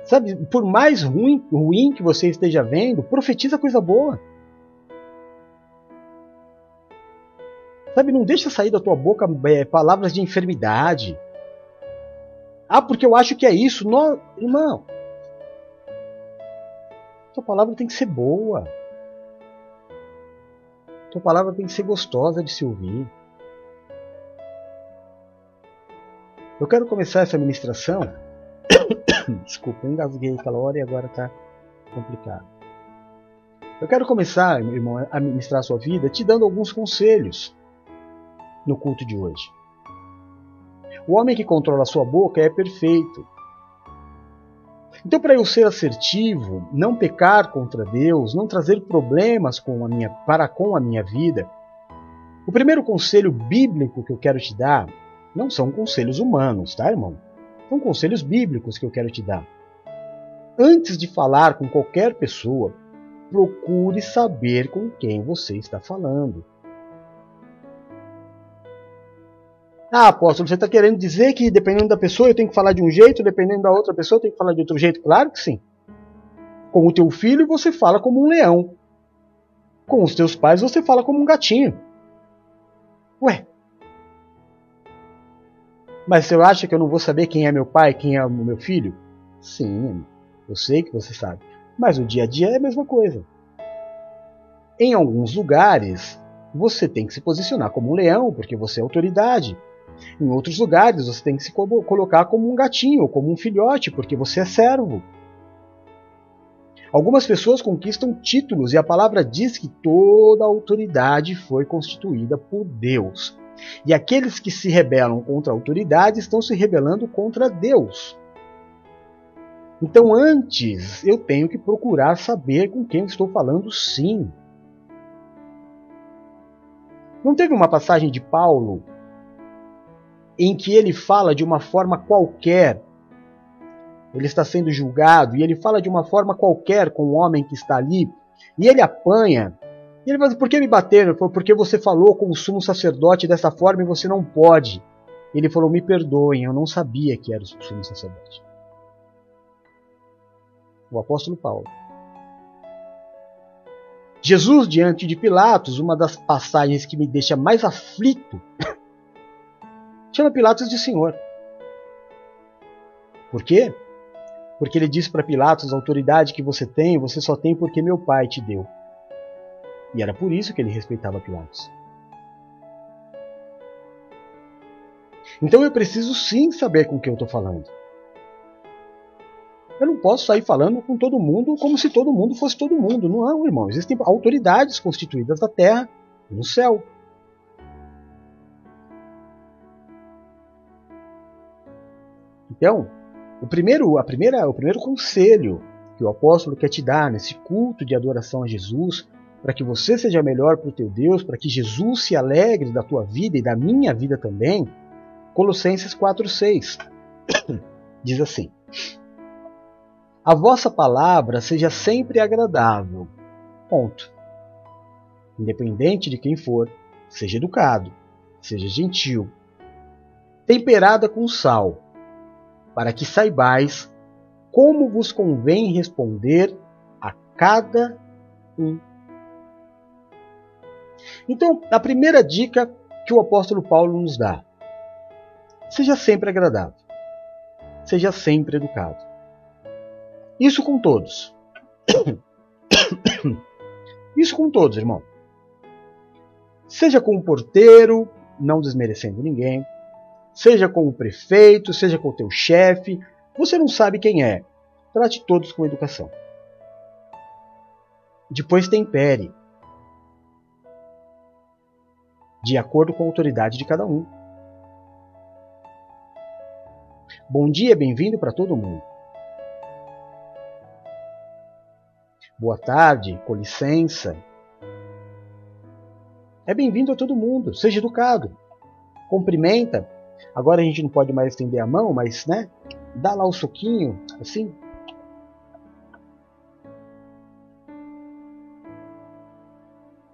Sabe, por mais ruim, ruim que você esteja vendo, profetiza coisa boa. Sabe, não deixa sair da tua boca é, palavras de enfermidade. Ah, porque eu acho que é isso. Não, irmão. Tua palavra tem que ser boa. Tua palavra tem que ser gostosa de se ouvir. Eu quero começar essa ministração. Desculpa, engasguei aquela hora e agora está complicado. Eu quero começar, meu irmão, a ministrar a sua vida te dando alguns conselhos no culto de hoje. O homem que controla a sua boca é perfeito. Então, para eu ser assertivo, não pecar contra Deus, não trazer problemas com a minha, para com a minha vida, o primeiro conselho bíblico que eu quero te dar não são conselhos humanos, tá, irmão? São conselhos bíblicos que eu quero te dar. Antes de falar com qualquer pessoa, procure saber com quem você está falando. Ah, apóstolo, você está querendo dizer que dependendo da pessoa eu tenho que falar de um jeito, dependendo da outra pessoa eu tenho que falar de outro jeito? Claro que sim. Com o teu filho você fala como um leão. Com os teus pais você fala como um gatinho. Ué. Mas você acha que eu não vou saber quem é meu pai, quem é o meu filho? Sim, eu sei que você sabe. Mas o dia a dia é a mesma coisa. Em alguns lugares, você tem que se posicionar como um leão, porque você é autoridade. Em outros lugares, você tem que se colocar como um gatinho, como um filhote, porque você é servo. Algumas pessoas conquistam títulos e a palavra diz que toda autoridade foi constituída por Deus. E aqueles que se rebelam contra a autoridade estão se rebelando contra Deus. Então, antes, eu tenho que procurar saber com quem estou falando, sim. Não teve uma passagem de Paulo em que ele fala de uma forma qualquer. Ele está sendo julgado e ele fala de uma forma qualquer com o homem que está ali e ele apanha. E ele fala: Por que me bateram? Ele falou: Porque você falou com o sumo sacerdote dessa forma e você não pode. Ele falou: Me perdoem, eu não sabia que era o sumo sacerdote. O apóstolo Paulo. Jesus diante de Pilatos, uma das passagens que me deixa mais aflito chama Pilatos de Senhor. Por quê? Porque ele disse para Pilatos: a autoridade que você tem, você só tem porque meu pai te deu. E era por isso que ele respeitava Pilatos. Então eu preciso sim saber com quem eu estou falando. Eu não posso sair falando com todo mundo como se todo mundo fosse todo mundo. Não, irmão. Existem autoridades constituídas da terra e no céu. Então, o primeiro, a primeira, o primeiro conselho que o apóstolo quer te dar nesse culto de adoração a Jesus, para que você seja melhor para o teu Deus, para que Jesus se alegre da tua vida e da minha vida também, Colossenses 4,6 diz assim: A vossa palavra seja sempre agradável. Ponto. Independente de quem for, seja educado, seja gentil, temperada com sal para que saibais como vos convém responder a cada um. Então, a primeira dica que o apóstolo Paulo nos dá: seja sempre agradável, seja sempre educado. Isso com todos. Isso com todos, irmão. Seja com o porteiro, não desmerecendo ninguém seja com o prefeito, seja com o teu chefe, você não sabe quem é. Trate todos com educação. Depois tempere, de acordo com a autoridade de cada um. Bom dia, bem-vindo para todo mundo. Boa tarde, com licença. É bem-vindo a todo mundo, seja educado. Cumprimenta Agora a gente não pode mais estender a mão, mas, né? Dá lá o soquinho, assim.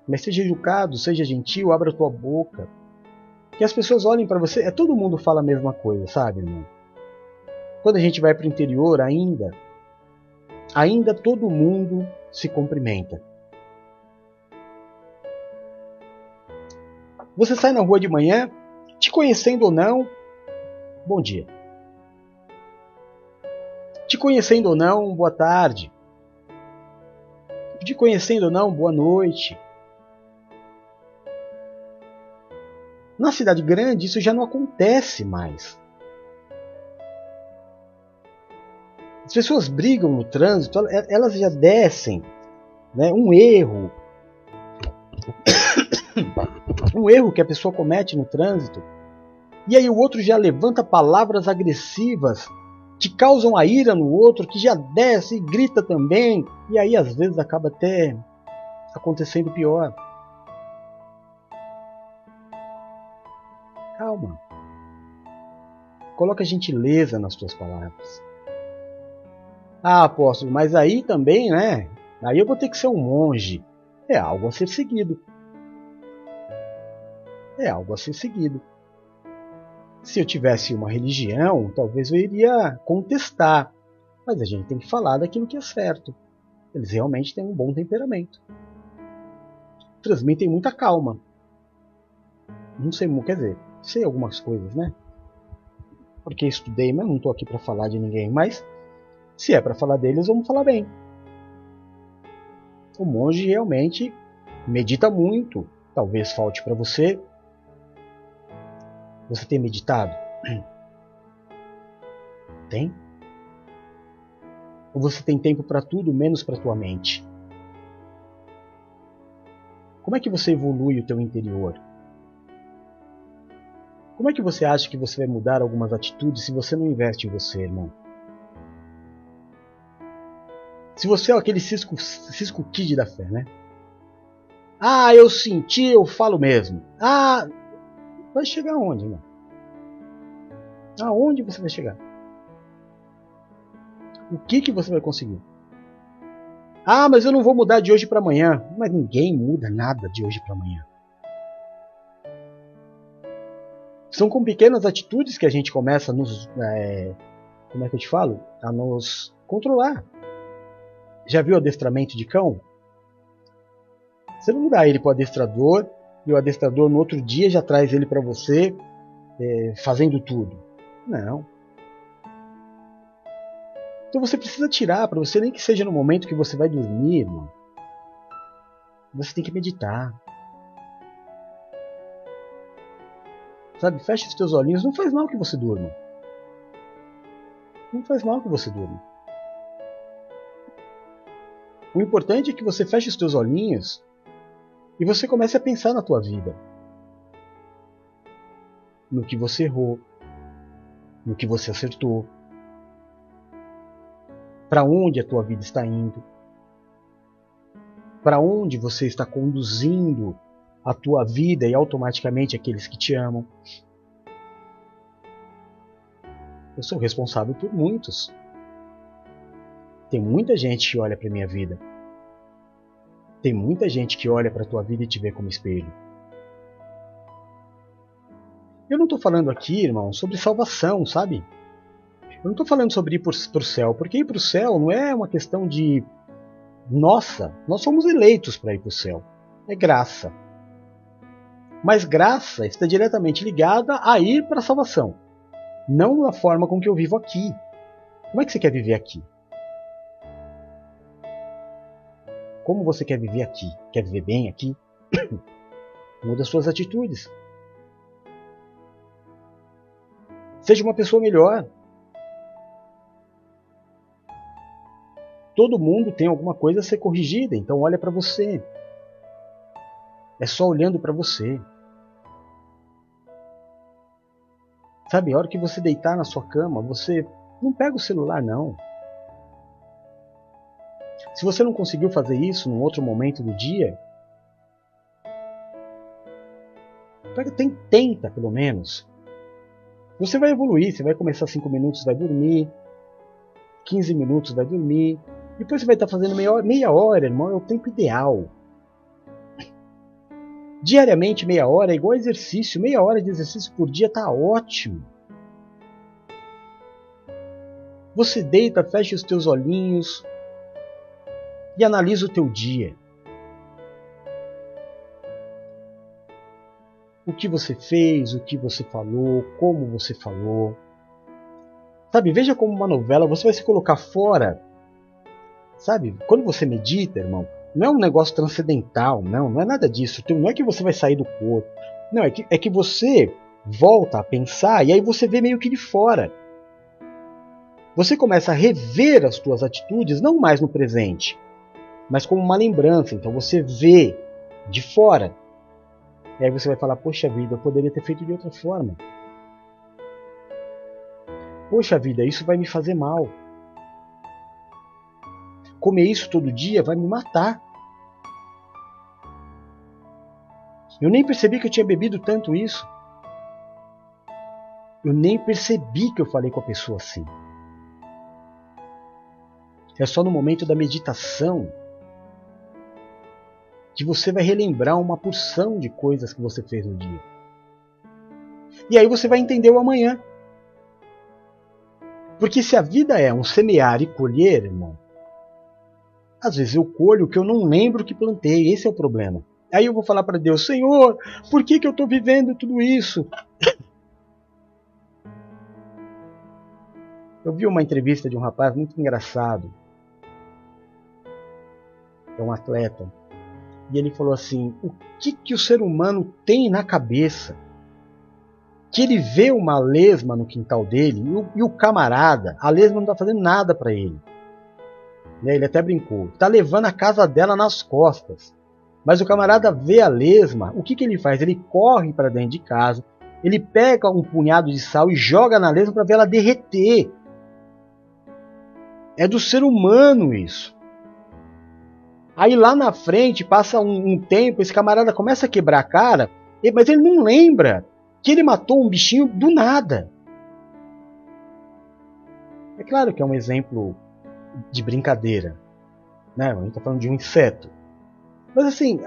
Mas seja educado, seja gentil, abra a tua boca. Que as pessoas olhem para você. É todo mundo fala a mesma coisa, sabe, irmão? Quando a gente vai para o interior, ainda, ainda todo mundo se cumprimenta. Você sai na rua de manhã, te conhecendo ou não, bom dia. Te conhecendo ou não, boa tarde. Te conhecendo ou não, boa noite. Na cidade grande isso já não acontece mais. As pessoas brigam no trânsito, elas já descem. Né? Um erro. Um erro que a pessoa comete no trânsito e aí o outro já levanta palavras agressivas que causam a ira no outro, que já desce e grita também. E aí às vezes acaba até acontecendo pior. Calma. Coloca gentileza nas tuas palavras. Ah, apóstolo, mas aí também, né? Aí eu vou ter que ser um monge. É algo a ser seguido. É algo a ser seguido. Se eu tivesse uma religião, talvez eu iria contestar. Mas a gente tem que falar daquilo que é certo. Eles realmente têm um bom temperamento. Transmitem muita calma. Não sei, quer dizer, sei algumas coisas, né? Porque estudei, mas não estou aqui para falar de ninguém. Mas se é para falar deles, vamos falar bem. O monge realmente medita muito. Talvez falte para você você tem meditado? Tem? Ou você tem tempo para tudo menos para tua mente? Como é que você evolui o teu interior? Como é que você acha que você vai mudar algumas atitudes se você não investe em você, irmão? Se você é aquele cisco, cisco kid da fé, né? Ah, eu senti, eu falo mesmo. Ah, Vai chegar aonde, irmão? Aonde você vai chegar? O que, que você vai conseguir? Ah, mas eu não vou mudar de hoje para amanhã. Mas ninguém muda nada de hoje para amanhã. São com pequenas atitudes que a gente começa a nos. É, como é que eu te falo? A nos controlar. Já viu adestramento de cão? Você não dá ele para o adestrador e o adestrador no outro dia já traz ele para você é, fazendo tudo. Não. Então você precisa tirar para você, nem que seja no momento que você vai dormir, irmão. Você tem que meditar. Sabe, fecha os teus olhinhos, não faz mal que você durma. Não faz mal que você durma. O importante é que você feche os teus olhinhos e você comece a pensar na tua vida. No que você errou, no que você acertou, para onde a tua vida está indo, para onde você está conduzindo a tua vida e automaticamente aqueles que te amam. Eu sou responsável por muitos. Tem muita gente que olha para minha vida. Tem muita gente que olha para tua vida e te vê como espelho. Eu não estou falando aqui, irmão, sobre salvação, sabe? Eu não estou falando sobre ir para o céu, porque ir para o céu não é uma questão de nossa, nós somos eleitos para ir para o céu. É graça. Mas graça está diretamente ligada a ir para a salvação, não na forma com que eu vivo aqui. Como é que você quer viver aqui? Como você quer viver aqui? Quer viver bem aqui? Muda suas atitudes. Seja uma pessoa melhor. Todo mundo tem alguma coisa a ser corrigida, então olha para você. É só olhando para você. Sabe, a hora que você deitar na sua cama, você não pega o celular não. Se você não conseguiu fazer isso num outro momento do dia, tenta pelo menos. Você vai evoluir, você vai começar 5 minutos, vai dormir, 15 minutos vai dormir, depois você vai estar fazendo meia hora, meia hora, irmão, é o tempo ideal. Diariamente, meia hora é igual exercício. Meia hora de exercício por dia está ótimo. Você deita, fecha os teus olhinhos e analisa o teu dia. O que você fez, o que você falou, como você falou. Sabe, veja como uma novela, você vai se colocar fora Sabe? Quando você medita, irmão, não é um negócio transcendental, não, não é nada disso. Então, não é que você vai sair do corpo. Não, é que, é que você volta a pensar e aí você vê meio que de fora. Você começa a rever as suas atitudes não mais no presente, mas como uma lembrança. Então você vê de fora. E aí você vai falar: Poxa vida, eu poderia ter feito de outra forma. Poxa vida, isso vai me fazer mal comer isso todo dia vai me matar. Eu nem percebi que eu tinha bebido tanto isso. Eu nem percebi que eu falei com a pessoa assim. É só no momento da meditação que você vai relembrar uma porção de coisas que você fez no dia. E aí você vai entender o amanhã. Porque se a vida é um semear e colher, irmão, às vezes eu colho o que eu não lembro que plantei, esse é o problema. Aí eu vou falar para Deus: Senhor, por que, que eu estou vivendo tudo isso? Eu vi uma entrevista de um rapaz muito engraçado. É um atleta. E ele falou assim: o que, que o ser humano tem na cabeça? Que ele vê uma lesma no quintal dele e o, e o camarada, a lesma não está fazendo nada para ele né, ele até brincou, está levando a casa dela nas costas. Mas o camarada vê a lesma, o que, que ele faz? Ele corre para dentro de casa, ele pega um punhado de sal e joga na lesma para ver ela derreter. É do ser humano isso. Aí lá na frente, passa um, um tempo, esse camarada começa a quebrar a cara, mas ele não lembra que ele matou um bichinho do nada. É claro que é um exemplo de brincadeira. Né? A gente está falando de um inseto. Mas assim,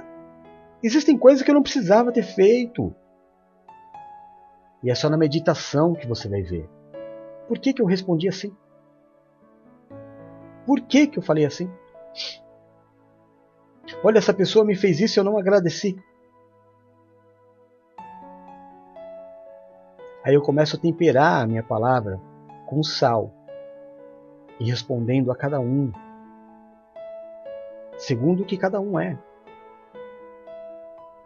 existem coisas que eu não precisava ter feito. E é só na meditação que você vai ver. Por que, que eu respondi assim? Por que, que eu falei assim? Olha, essa pessoa me fez isso e eu não agradeci. Aí eu começo a temperar a minha palavra com sal e respondendo a cada um, segundo o que cada um é.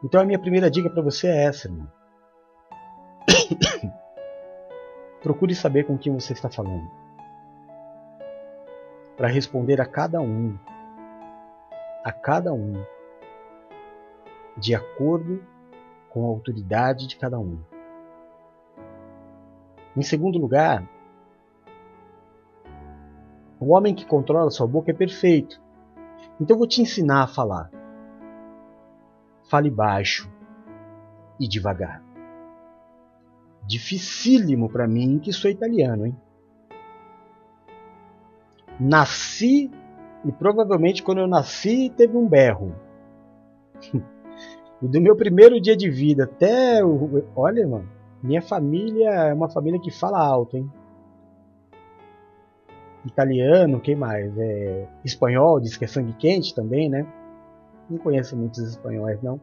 Então a minha primeira dica para você é essa, irmão. Procure saber com quem você está falando. Para responder a cada um a cada um, de acordo com a autoridade de cada um. Em segundo lugar, o homem que controla sua boca é perfeito. Então eu vou te ensinar a falar. Fale baixo e devagar. Dificílimo para mim que sou italiano, hein? Nasci e provavelmente quando eu nasci teve um berro. e do meu primeiro dia de vida até o. Olha, mano, minha família é uma família que fala alto, hein? Italiano, quem mais? É, espanhol, diz que é sangue quente também, né? Não conheço muitos espanhóis, não.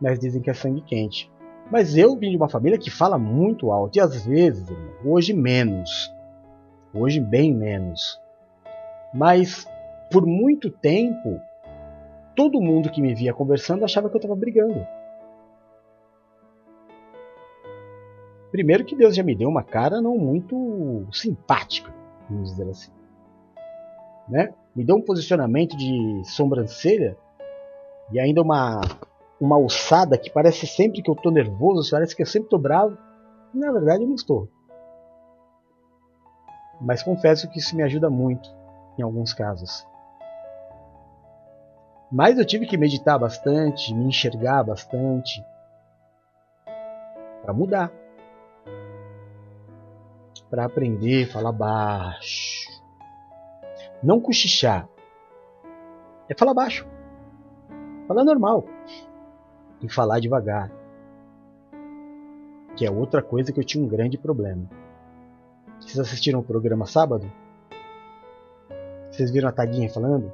Mas dizem que é sangue quente. Mas eu vim de uma família que fala muito alto. E às vezes, hoje menos. Hoje bem menos. Mas por muito tempo, todo mundo que me via conversando achava que eu estava brigando. Primeiro que Deus já me deu uma cara não muito simpática, vamos dizer assim. Né? Me deu um posicionamento de sobrancelha e ainda uma uma alçada que parece sempre que eu estou nervoso, parece que eu sempre estou bravo. Na verdade, eu não estou. Mas confesso que isso me ajuda muito em alguns casos. Mas eu tive que meditar bastante, me enxergar bastante para mudar. Para aprender a falar baixo. Não cochichar. É falar baixo. Falar normal. E falar devagar. Que é outra coisa que eu tinha um grande problema. Vocês assistiram o programa sábado? Vocês viram a Taguinha falando?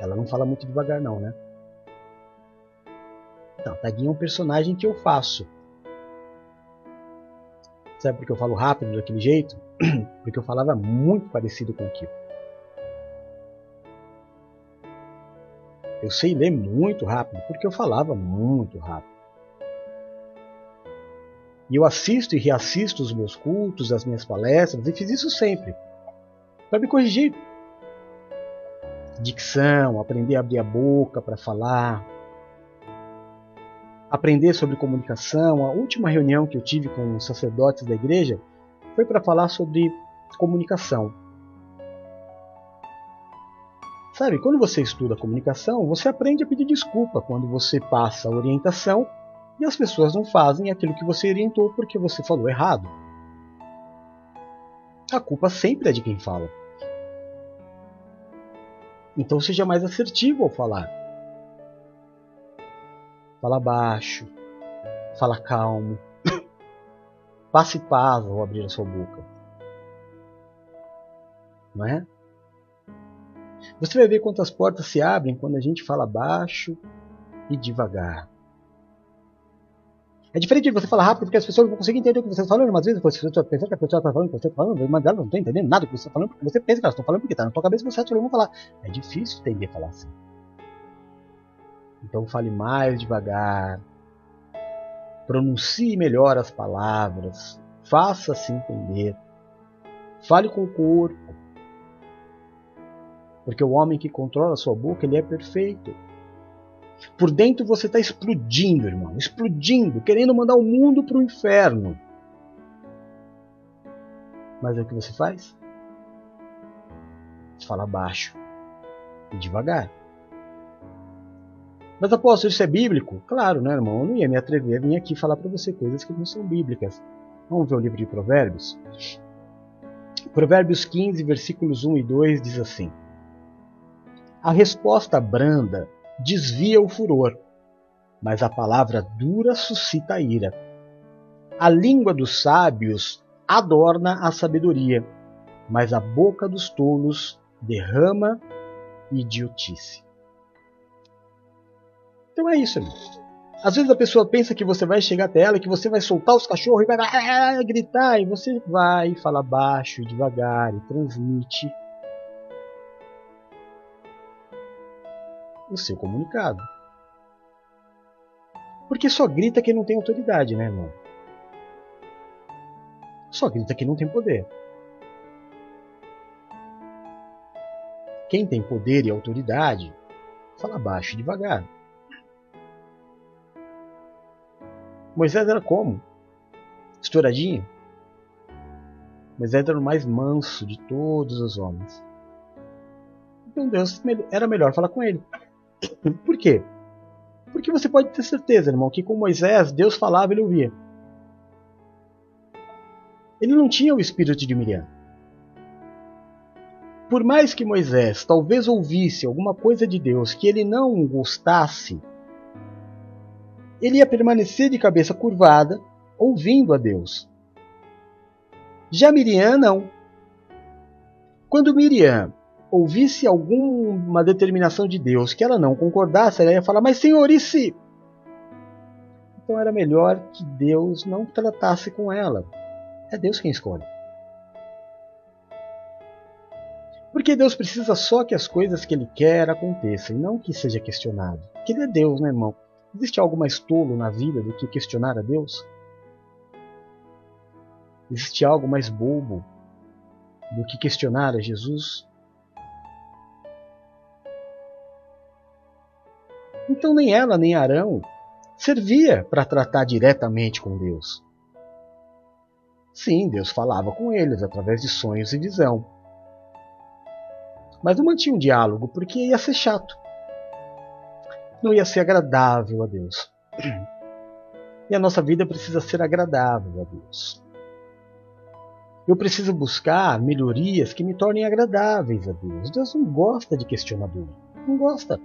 Ela não fala muito devagar não, né? Não, Taguinha é um personagem que eu faço. Sabe por que eu falo rápido daquele jeito? Porque eu falava muito parecido com aquilo. Eu sei ler muito rápido porque eu falava muito rápido. E eu assisto e reassisto os meus cultos, as minhas palestras, e fiz isso sempre. Para me corrigir. Dicção, aprender a abrir a boca para falar. Aprender sobre comunicação. A última reunião que eu tive com os sacerdotes da igreja foi para falar sobre comunicação. Sabe, quando você estuda comunicação, você aprende a pedir desculpa quando você passa a orientação e as pessoas não fazem aquilo que você orientou porque você falou errado. A culpa sempre é de quem fala. Então seja mais assertivo ao falar. Fala baixo, fala calmo, passe paz ao abrir a sua boca. Não é? Você vai ver quantas portas se abrem quando a gente fala baixo e devagar. É diferente de você falar rápido porque as pessoas não vão conseguir entender o que você está falando. Mas às vezes você está pensando que a pessoa está falando o que você está falando, mas elas não estão entendendo nada do que você está falando porque você pensa que elas estão falando porque está na sua cabeça e você acha que vão falar. É difícil entender falar assim. Então fale mais devagar. Pronuncie melhor as palavras. Faça-se entender. Fale com o corpo. Porque o homem que controla a sua boca, ele é perfeito. Por dentro você está explodindo, irmão, explodindo, querendo mandar o mundo para o inferno. Mas é o que você faz? Você fala baixo e devagar. Mas apóstolo, isso é bíblico? Claro, né, irmão? Eu não ia me atrever a vir aqui falar para você coisas que não são bíblicas. Vamos ver o livro de Provérbios? Provérbios 15, versículos 1 e 2 diz assim: A resposta branda desvia o furor, mas a palavra dura suscita a ira. A língua dos sábios adorna a sabedoria, mas a boca dos tolos derrama idiotice. Então é isso, irmão. Às vezes a pessoa pensa que você vai chegar até ela, que você vai soltar os cachorros e vai ah, gritar, e você vai falar baixo, devagar, e transmite o seu comunicado. Porque só grita quem não tem autoridade, né, irmão? Só grita quem não tem poder. Quem tem poder e autoridade, fala baixo e devagar. Moisés era como? Estouradinho? Moisés era o mais manso de todos os homens. Então Deus era melhor falar com ele. Por quê? Porque você pode ter certeza, irmão, que com Moisés Deus falava e ele ouvia. Ele não tinha o espírito de Miriam. Por mais que Moisés talvez ouvisse alguma coisa de Deus que ele não gostasse, ele ia permanecer de cabeça curvada, ouvindo a Deus. Já Miriam não. Quando Miriam ouvisse alguma determinação de Deus que ela não concordasse, ela ia falar: Mas Senhor, e se? Então era melhor que Deus não tratasse com ela. É Deus quem escolhe. Porque Deus precisa só que as coisas que Ele quer aconteçam não que seja questionado. Porque Ele é Deus, né, irmão? Existe algo mais tolo na vida do que questionar a Deus? Existe algo mais bobo do que questionar a Jesus? Então nem ela nem Arão servia para tratar diretamente com Deus. Sim, Deus falava com eles através de sonhos e visão. Mas não mantinha um diálogo porque ia ser chato. Não ia ser agradável a Deus. E a nossa vida precisa ser agradável a Deus. Eu preciso buscar melhorias que me tornem agradáveis a Deus. Deus não gosta de questionador. Não gosta.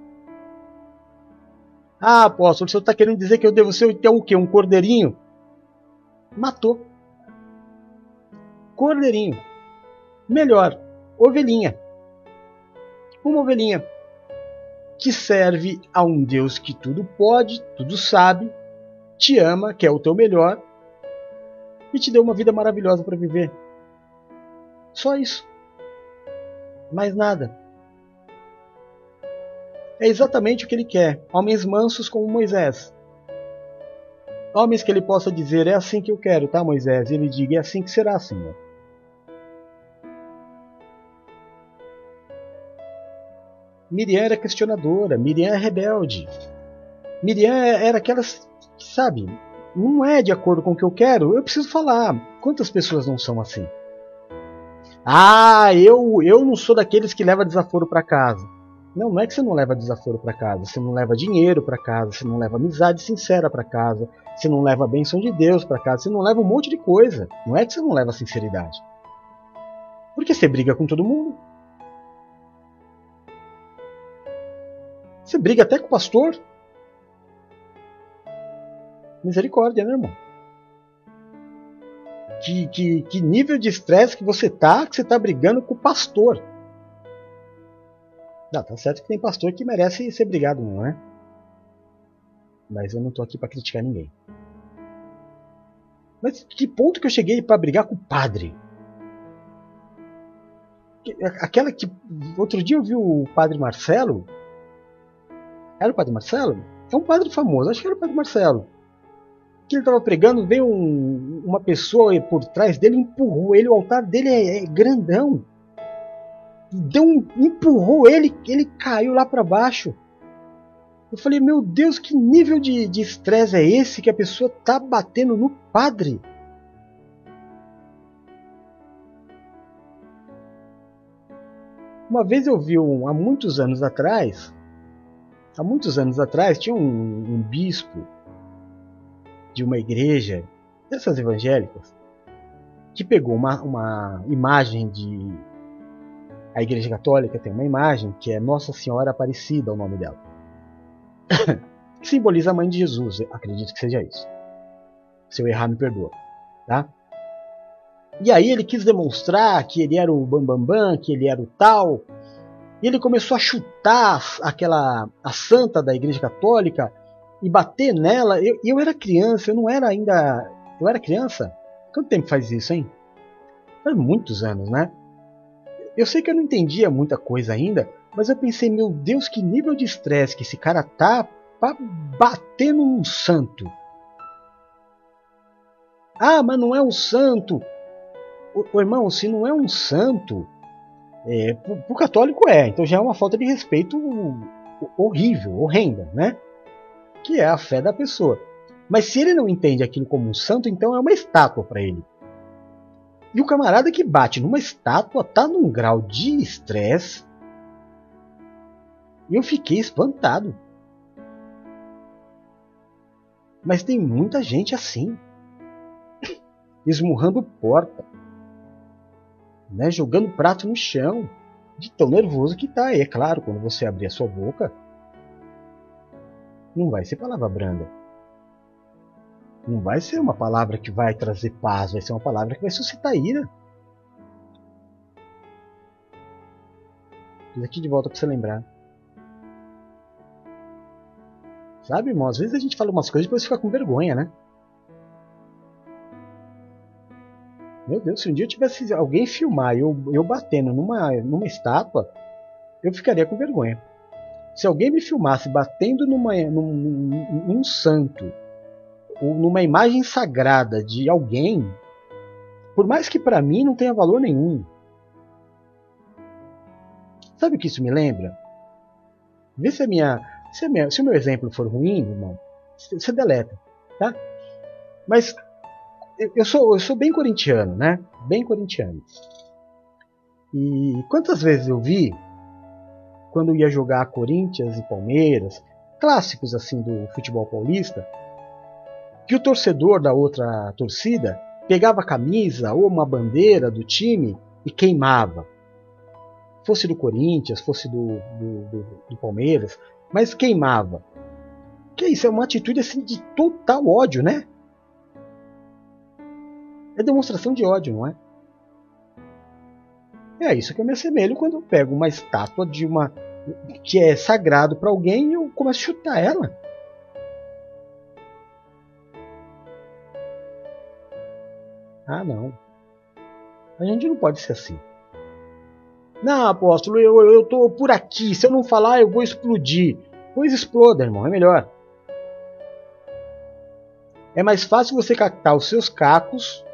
Ah, apóstolo, o senhor está querendo dizer que eu devo ser então, o quê? Um cordeirinho? Matou. Cordeirinho. Melhor, ovelhinha. Uma ovelhinha que serve a um Deus que tudo pode, tudo sabe, te ama, quer o teu melhor e te deu uma vida maravilhosa para viver. Só isso. Mais nada. É exatamente o que ele quer. Homens mansos como Moisés. Homens que ele possa dizer: É assim que eu quero, tá, Moisés? E ele diga: É assim que será, Senhor. Miriam era questionadora, Miriam é rebelde. Miriam era aquelas, sabe, não é de acordo com o que eu quero, eu preciso falar. Quantas pessoas não são assim? Ah, eu, eu não sou daqueles que leva desaforo para casa. Não, não é que você não leva desaforo para casa, você não leva dinheiro para casa, você não leva amizade sincera para casa, você não leva a bênção de Deus para casa, você não leva um monte de coisa. Não é que você não leva sinceridade. Porque você briga com todo mundo. Você briga até com o pastor. Misericórdia, né, irmão? Que, que, que nível de estresse que você tá, que você tá brigando com o pastor. Não, tá certo que tem pastor que merece ser brigado, não é? Mas eu não tô aqui para criticar ninguém. Mas que ponto que eu cheguei para brigar com o padre? Aquela que. Outro dia eu vi o padre Marcelo. Era o padre Marcelo? É um padre famoso, acho que era o padre Marcelo. Que ele estava pregando, veio um, uma pessoa por trás dele empurrou ele, o altar dele é, é grandão deu um, empurrou ele, ele caiu lá para baixo. Eu falei, meu Deus, que nível de estresse é esse que a pessoa tá batendo no padre? Uma vez eu vi, um, há muitos anos atrás, há muitos anos atrás, tinha um, um bispo de uma igreja, dessas evangélicas, que pegou uma, uma imagem de a Igreja Católica tem uma imagem que é Nossa Senhora Aparecida, o nome dela. que simboliza a mãe de Jesus, acredito que seja isso. Se eu errar, me perdoa. Tá? E aí ele quis demonstrar que ele era o bambambam, bam, bam, que ele era o tal. E ele começou a chutar aquela a santa da Igreja Católica e bater nela. Eu, eu era criança, eu não era ainda. Eu era criança? Quanto tempo faz isso, hein? Faz muitos anos, né? Eu sei que eu não entendia muita coisa ainda, mas eu pensei, meu Deus, que nível de estresse que esse cara tá pra bater num santo. Ah, mas não é um santo. O, irmão, se não é um santo, É, para o católico é, então já é uma falta de respeito horrível, horrenda, né? Que é a fé da pessoa. Mas se ele não entende aquilo como um santo, então é uma estátua para ele. E o camarada que bate numa estátua tá num grau de estresse. Eu fiquei espantado. Mas tem muita gente assim, esmurrando porta, né, jogando prato no chão, de tão nervoso que tá. E é claro, quando você abrir a sua boca, não vai ser palavra branda. Não vai ser uma palavra que vai trazer paz, vai ser uma palavra que vai suscitar ira. Fiz aqui de volta para você lembrar. Sabe, irmão? Às vezes a gente fala umas coisas e depois fica com vergonha, né? Meu Deus, se um dia eu tivesse alguém filmar eu, eu batendo numa, numa estátua, eu ficaria com vergonha. Se alguém me filmasse batendo numa, num, num, santo, ou numa imagem sagrada de alguém, por mais que para mim não tenha valor nenhum. Sabe o que isso me lembra? Vê se a minha, se, a minha, se o meu exemplo for ruim, irmão, você deleta, tá? Mas eu sou, eu sou bem corintiano, né? Bem corintiano. E quantas vezes eu vi, quando ia jogar Corinthians e Palmeiras, clássicos assim do futebol paulista, que o torcedor da outra torcida pegava a camisa ou uma bandeira do time e queimava. Fosse do Corinthians, fosse do, do, do, do Palmeiras, mas queimava. Que isso? É uma atitude assim de total ódio, né? É demonstração de ódio, não é? É isso que eu me assemelho quando eu pego uma estátua de uma que é sagrado para alguém e eu começo a chutar ela. Ah, não. A gente não pode ser assim. Não, apóstolo, eu, eu tô por aqui. Se eu não falar, eu vou explodir. Pois exploda, irmão, é melhor. É mais fácil você captar os seus cacos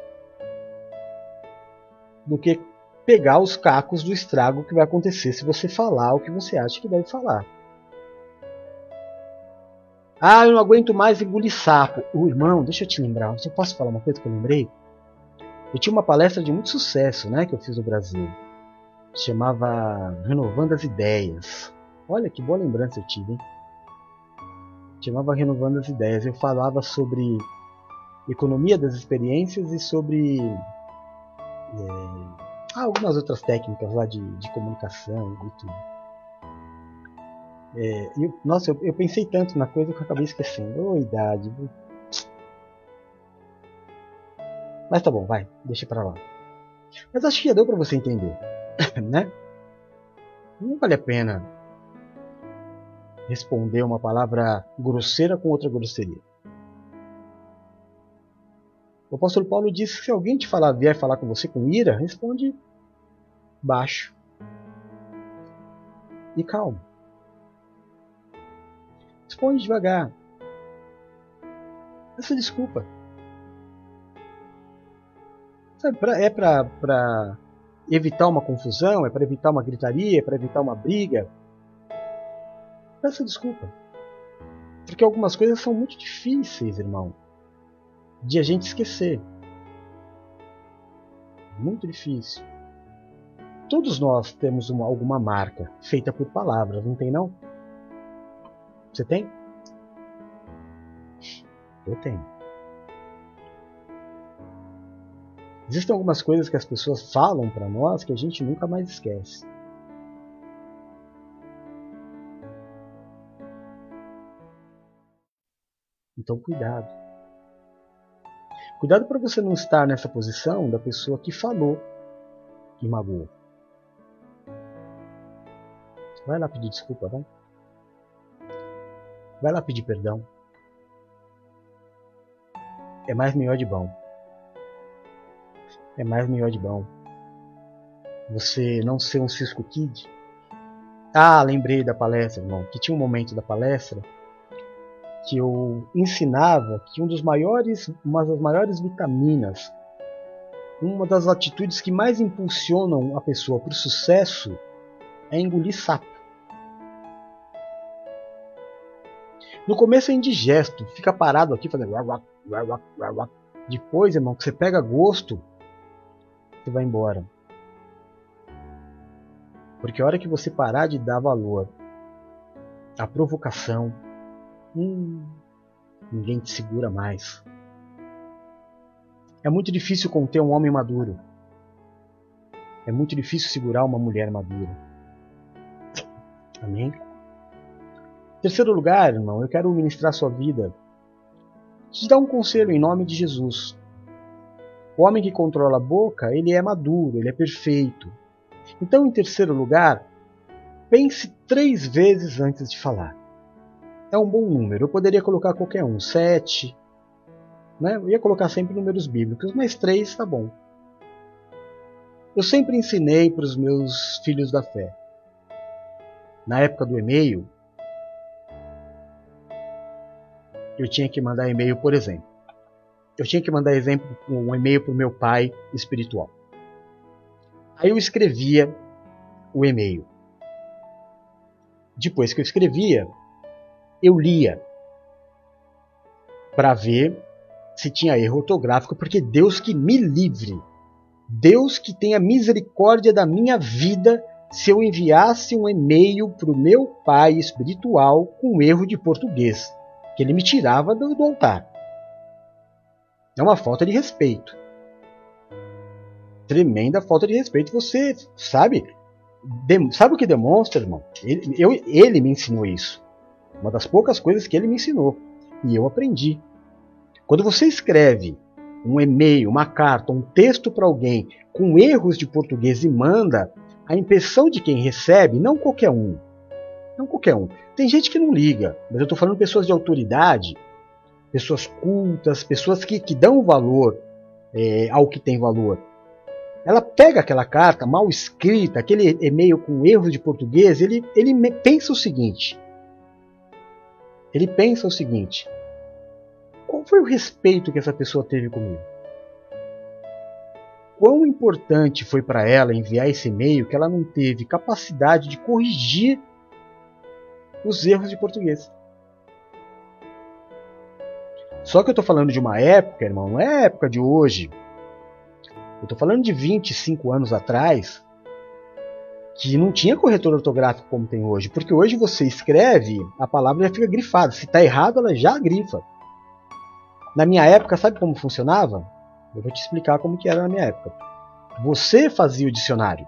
do que pegar os cacos do estrago que vai acontecer se você falar o que você acha que deve falar. Ah, eu não aguento mais engolir sapo. O irmão, deixa eu te lembrar, eu posso falar uma coisa que eu lembrei? Eu tinha uma palestra de muito sucesso, né, que eu fiz no Brasil. Se chamava Renovando as Ideias. Olha que boa lembrança eu tive, hein? Chamava Renovando as Ideias. Eu falava sobre economia das experiências e sobre é, algumas outras técnicas lá de, de comunicação e tudo. É, eu, nossa, eu, eu, pensei tanto na coisa que eu acabei esquecendo. Ô, oh, idade. Mas tá bom, vai, deixa pra lá. Mas acho que já deu pra você entender, né? Não vale a pena responder uma palavra grosseira com outra grosseria. O apóstolo Paulo disse que se alguém te falar, vier falar com você com ira, responde baixo e calmo. Responde devagar. Essa desculpa. Sabe, é para evitar uma confusão, é para evitar uma gritaria, é para evitar uma briga. Peça desculpa. Porque algumas coisas são muito difíceis, irmão de a gente esquecer. Muito difícil. Todos nós temos uma, alguma marca feita por palavras, não tem não? Você tem? Eu tenho. Existem algumas coisas que as pessoas falam para nós que a gente nunca mais esquece. Então cuidado. Cuidado para você não estar nessa posição da pessoa que falou que magoou. Vai lá pedir desculpa, vai. Vai lá pedir perdão. É mais melhor de bom. É mais melhor de bom. Você não ser um Cisco Kid. Ah, lembrei da palestra, irmão. Que tinha um momento da palestra que eu ensinava que um dos maiores, uma das maiores vitaminas uma das atitudes que mais impulsionam a pessoa para o sucesso é engolir sapo. No começo é indigesto, fica parado aqui fazendo. Depois, irmão, que você pega gosto, você vai embora. Porque a hora que você parar de dar valor à provocação, hum, ninguém te segura mais. É muito difícil conter um homem maduro. É muito difícil segurar uma mulher madura. Amém? Terceiro lugar, irmão, eu quero ministrar sua vida. Te dar um conselho em nome de Jesus. O homem que controla a boca, ele é maduro, ele é perfeito. Então, em terceiro lugar, pense três vezes antes de falar. É um bom número. Eu poderia colocar qualquer um, sete. Né? Eu ia colocar sempre números bíblicos, mas três está bom. Eu sempre ensinei para os meus filhos da fé. Na época do e-mail, eu tinha que mandar e-mail, por exemplo. Eu tinha que mandar exemplo, um e-mail para o meu pai espiritual. Aí eu escrevia o e-mail. Depois que eu escrevia, eu lia para ver se tinha erro ortográfico, porque Deus que me livre, Deus que tenha misericórdia da minha vida se eu enviasse um e-mail para o meu pai espiritual com erro de português que ele me tirava do, altar. É uma falta de respeito. Tremenda falta de respeito. Você sabe, sabe o que demonstra, irmão? Ele, eu, ele me ensinou isso. Uma das poucas coisas que ele me ensinou. E eu aprendi. Quando você escreve um e-mail, uma carta, um texto para alguém com erros de português e manda, a impressão de quem recebe, não qualquer um, não qualquer um. Tem gente que não liga, mas eu estou falando pessoas de autoridade, pessoas cultas, pessoas que, que dão valor é, ao que tem valor. Ela pega aquela carta mal escrita, aquele e-mail com erros de português, ele, ele pensa o seguinte. Ele pensa o seguinte: qual foi o respeito que essa pessoa teve comigo? Quão importante foi para ela enviar esse e-mail que ela não teve capacidade de corrigir os erros de português. Só que eu estou falando de uma época, irmão, não é época de hoje. Eu estou falando de 25 anos atrás, que não tinha corretor ortográfico como tem hoje. Porque hoje você escreve, a palavra já fica grifada. Se está errado, ela já grifa. Na minha época, sabe como funcionava? Eu vou te explicar como que era na minha época. Você fazia o dicionário.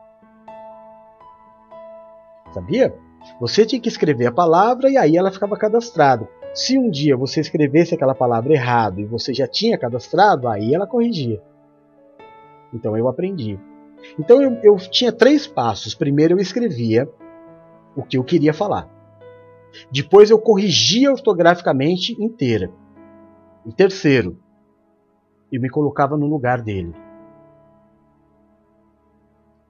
Sabia? Você tinha que escrever a palavra e aí ela ficava cadastrada. Se um dia você escrevesse aquela palavra errado e você já tinha cadastrado, aí ela corrigia. Então eu aprendi. Então eu, eu tinha três passos. Primeiro eu escrevia o que eu queria falar. Depois eu corrigia ortograficamente inteira. E terceiro, eu me colocava no lugar dele.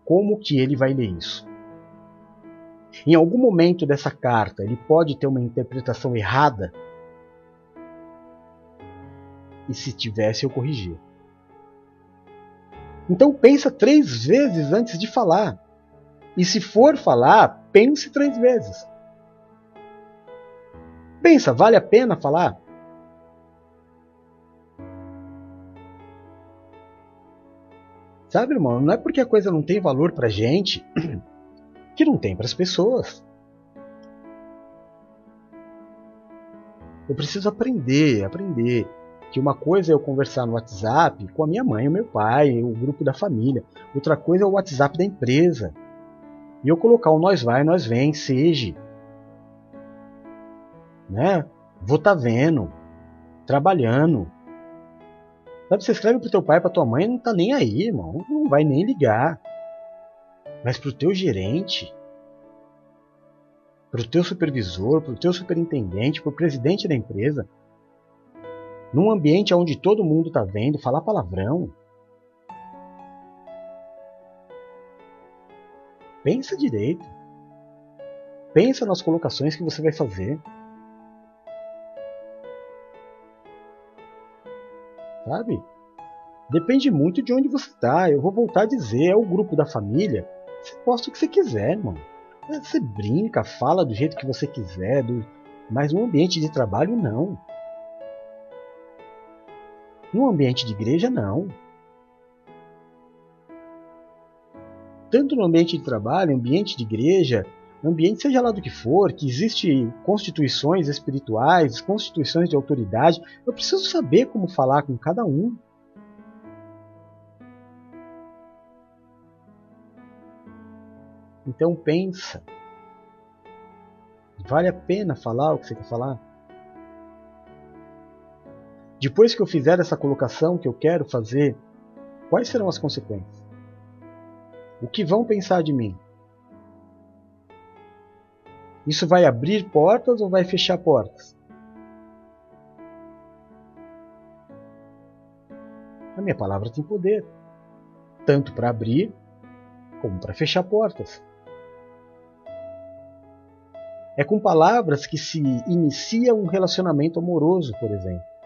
Como que ele vai ler isso? Em algum momento dessa carta, ele pode ter uma interpretação errada. E se tivesse, eu corrigia. Então pensa três vezes antes de falar. E se for falar, pense três vezes. Pensa, vale a pena falar? Sabe, irmão, não é porque a coisa não tem valor pra gente que não tem para as pessoas. Eu preciso aprender, aprender que uma coisa é eu conversar no WhatsApp com a minha mãe, o meu pai, o grupo da família. Outra coisa é o WhatsApp da empresa. E eu colocar o nós vai, nós vem, seja. Né? Vou tá vendo, trabalhando. Sabe, você escreve pro teu pai, pra tua mãe, não tá nem aí, irmão. Não vai nem ligar. Mas para o teu gerente, para o teu supervisor, para o teu superintendente, para o presidente da empresa, num ambiente onde todo mundo está vendo, falar palavrão. Pensa direito. Pensa nas colocações que você vai fazer. Sabe? Depende muito de onde você está. Eu vou voltar a dizer, é o grupo da família. Você posta o que você quiser, irmão. Você brinca, fala do jeito que você quiser, do... mas no ambiente de trabalho, não. No ambiente de igreja, não. Tanto no ambiente de trabalho, ambiente de igreja, ambiente seja lá do que for, que existe constituições espirituais, constituições de autoridade, eu preciso saber como falar com cada um. Então pensa. Vale a pena falar o que você quer falar? Depois que eu fizer essa colocação que eu quero fazer, quais serão as consequências? O que vão pensar de mim? Isso vai abrir portas ou vai fechar portas? A minha palavra tem poder, tanto para abrir como para fechar portas. É com palavras que se inicia um relacionamento amoroso, por exemplo.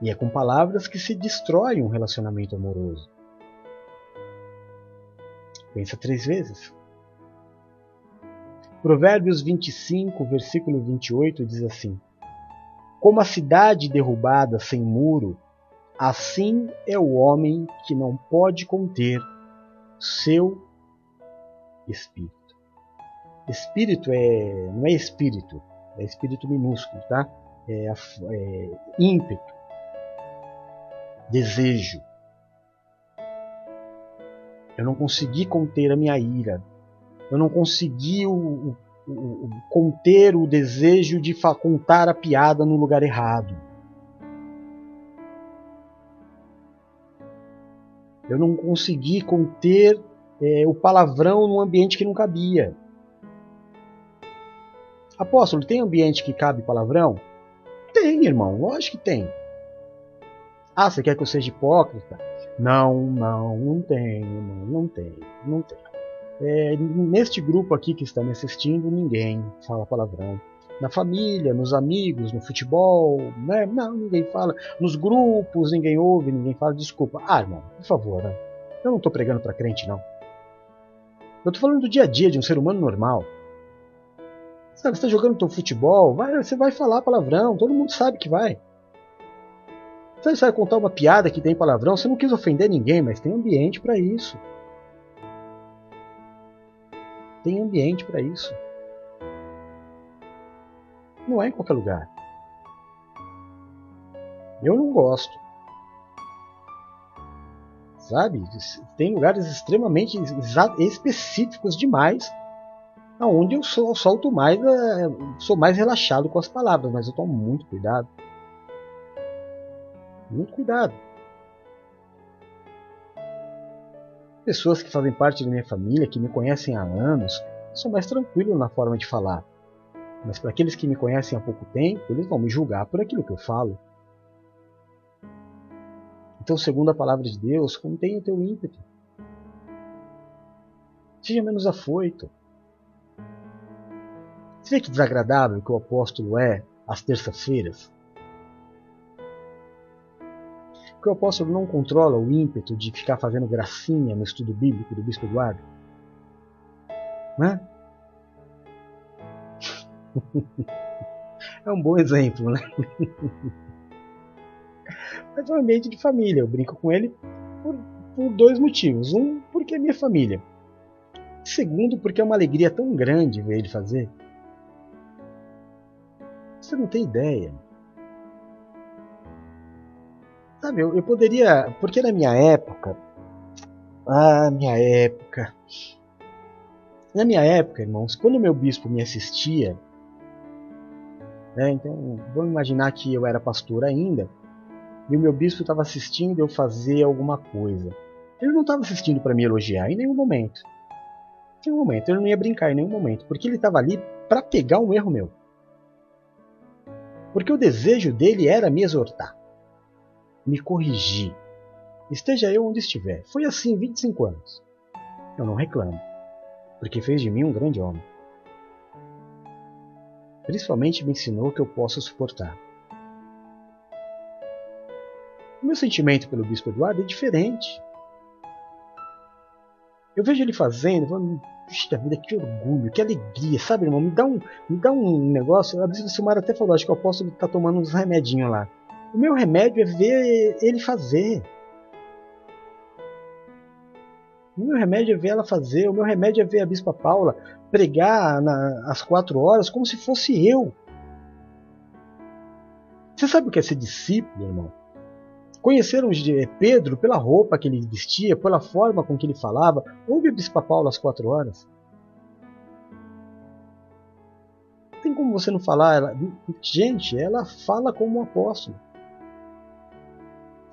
E é com palavras que se destrói um relacionamento amoroso. Pensa três vezes. Provérbios 25, versículo 28 diz assim: Como a cidade derrubada sem muro, assim é o homem que não pode conter seu espírito. Espírito é, não é espírito, é espírito minúsculo, tá? É, é ímpeto, desejo. Eu não consegui conter a minha ira. Eu não consegui o, o, o, conter o desejo de contar a piada no lugar errado. Eu não consegui conter é, o palavrão num ambiente que não cabia. Apóstolo, tem ambiente que cabe palavrão? Tem, irmão, lógico que tem. Ah, você quer que eu seja hipócrita? Não, não, não tem, não, não tem, não tem. É, neste grupo aqui que está me assistindo, ninguém fala palavrão. Na família, nos amigos, no futebol, né? Não, ninguém fala. Nos grupos, ninguém ouve, ninguém fala. Desculpa. Ah, irmão, por favor, né? Eu não estou pregando para crente, não. Eu estou falando do dia a dia de um ser humano normal. Sabe, você está jogando teu futebol, vai, você vai falar palavrão, todo mundo sabe que vai. Você vai contar uma piada que tem palavrão, você não quis ofender ninguém, mas tem ambiente para isso. Tem ambiente para isso. Não é em qualquer lugar. Eu não gosto. Sabe? Tem lugares extremamente específicos demais aonde eu solto mais, é, sou mais relaxado com as palavras, mas eu tomo muito cuidado. Muito cuidado. Pessoas que fazem parte da minha família, que me conhecem há anos, são mais tranquilos na forma de falar. Mas para aqueles que me conhecem há pouco tempo, eles vão me julgar por aquilo que eu falo. Então, segundo a palavra de Deus, contenha o teu ímpeto. Seja menos afoito. Você vê que desagradável que o apóstolo é às terças-feiras? Que o apóstolo não controla o ímpeto de ficar fazendo gracinha no estudo bíblico do bispo Eduardo? Né? é um bom exemplo, né? Mas é um ambiente de família. Eu brinco com ele por, por dois motivos. Um, porque é minha família. Segundo, porque é uma alegria tão grande ver ele fazer. Você não tem ideia. Sabe, eu, eu poderia. Porque na minha época. Ah, minha época. Na minha época, irmãos, quando meu bispo me assistia, né, então vamos imaginar que eu era pastor ainda, e o meu bispo estava assistindo eu fazer alguma coisa. Ele não estava assistindo para me elogiar em nenhum momento. Em nenhum momento, ele não ia brincar em nenhum momento, porque ele estava ali para pegar um erro meu porque o desejo dele era me exortar, me corrigir, esteja eu onde estiver. Foi assim 25 anos. Eu não reclamo, porque fez de mim um grande homem. Principalmente me ensinou que eu posso suportar. O meu sentimento pelo Bispo Eduardo é diferente. Eu vejo ele fazendo, falando, puxa vida, que orgulho, que alegria, sabe, irmão? Me dá um, me dá um negócio. A Bispo Silmar até falou, acho que o apóstolo está tomando uns remedinhos lá. O meu remédio é ver ele fazer. O meu remédio é ver ela fazer. O meu remédio é ver a Bispa Paula pregar às quatro horas como se fosse eu. Você sabe o que é ser discípulo, irmão? Conheceram Pedro pela roupa que ele vestia, pela forma com que ele falava. Ouve a Bispa Paula às quatro horas. Tem como você não falar? Ela, gente, ela fala como um apóstolo.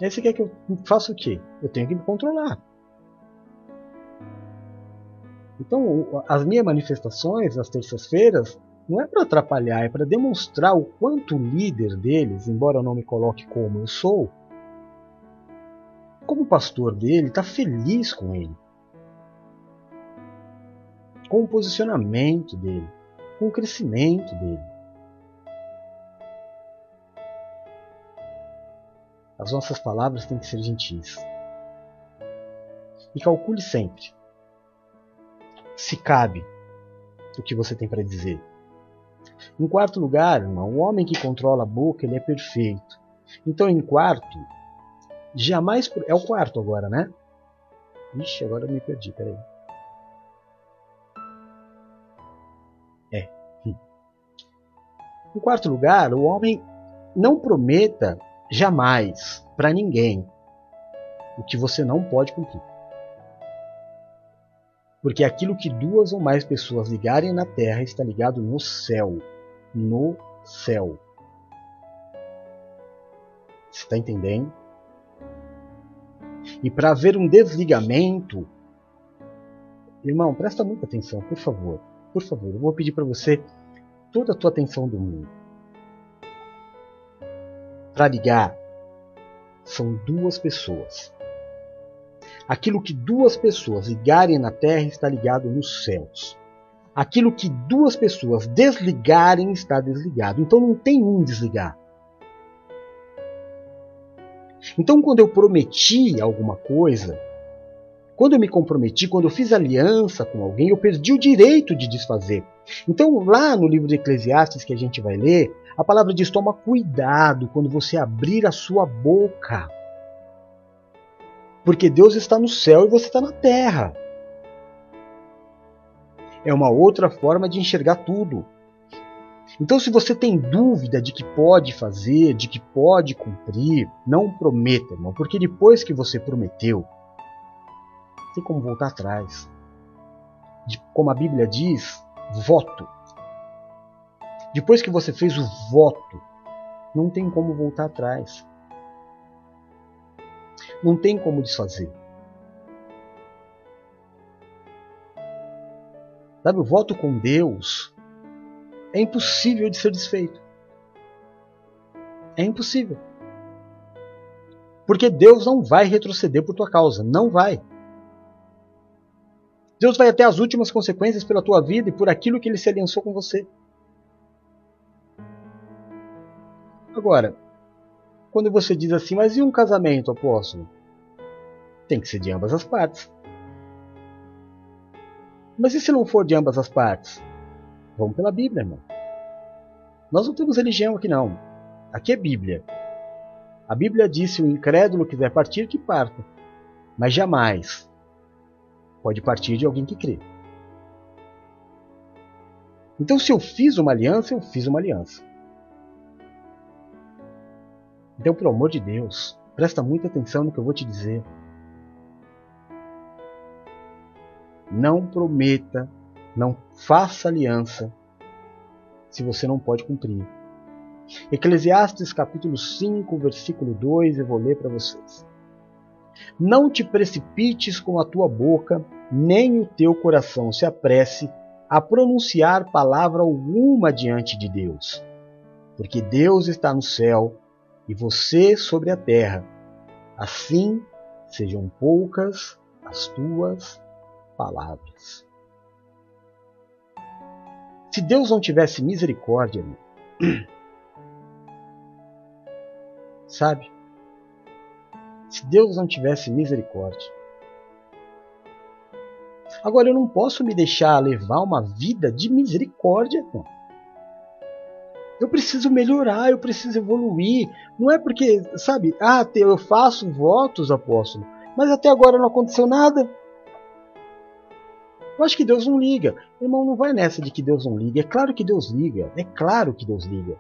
Aí você quer que eu faça o quê? Eu tenho que me controlar. Então, as minhas manifestações, as terças-feiras, não é para atrapalhar, é para demonstrar o quanto o líder deles, embora eu não me coloque como eu sou, como pastor dele, está feliz com ele. Com o posicionamento dele, com o crescimento dele. As nossas palavras têm que ser gentis. E calcule sempre se cabe o que você tem para dizer. Em quarto lugar, irmão, o homem que controla a boca ele é perfeito. Então, em quarto, jamais. É o quarto agora, né? Ixi, agora eu me perdi, peraí. É. Hum. Em quarto lugar, o homem não prometa jamais para ninguém o que você não pode cumprir. Porque aquilo que duas ou mais pessoas ligarem na terra está ligado no céu. No céu. Você está entendendo? E para haver um desligamento, irmão, presta muita atenção, por favor. Por favor, eu vou pedir para você toda a tua atenção do mundo. Para ligar, são duas pessoas. Aquilo que duas pessoas ligarem na terra está ligado nos céus. Aquilo que duas pessoas desligarem está desligado. Então não tem um desligar. Então, quando eu prometi alguma coisa, quando eu me comprometi, quando eu fiz aliança com alguém, eu perdi o direito de desfazer. Então, lá no livro de Eclesiastes que a gente vai ler, a palavra diz: toma cuidado quando você abrir a sua boca. Porque Deus está no céu e você está na terra. É uma outra forma de enxergar tudo. Então, se você tem dúvida de que pode fazer, de que pode cumprir, não prometa, irmão, porque depois que você prometeu, tem como voltar atrás. De, como a Bíblia diz, voto. Depois que você fez o voto, não tem como voltar atrás. Não tem como desfazer. Sabe, o voto com Deus é impossível de ser desfeito. É impossível. Porque Deus não vai retroceder por tua causa. Não vai. Deus vai até as últimas consequências pela tua vida e por aquilo que ele se aliançou com você. Agora, quando você diz assim, mas e um casamento, apóstolo? Tem que ser de ambas as partes. Mas e se não for de ambas as partes? Vamos pela Bíblia, irmão. Nós não temos religião aqui não. Aqui é Bíblia. A Bíblia diz se o incrédulo quiser partir, que parta. Mas jamais pode partir de alguém que crê. Então, se eu fiz uma aliança, eu fiz uma aliança. Então, pelo amor de Deus, presta muita atenção no que eu vou te dizer. Não prometa, não faça aliança se você não pode cumprir. Eclesiastes capítulo 5, versículo 2, eu vou ler para vocês. Não te precipites com a tua boca, nem o teu coração se apresse a pronunciar palavra alguma diante de Deus, porque Deus está no céu e você sobre a terra. Assim sejam poucas as tuas palavras. Se Deus não tivesse misericórdia, sabe? Se Deus não tivesse misericórdia. Agora eu não posso me deixar levar uma vida de misericórdia. Não. Eu preciso melhorar, eu preciso evoluir. Não é porque, sabe, ah, eu faço votos, apóstolo, mas até agora não aconteceu nada. Eu acho que Deus não liga. Irmão, não vai nessa de que Deus não liga. É claro que Deus liga. É claro que Deus liga.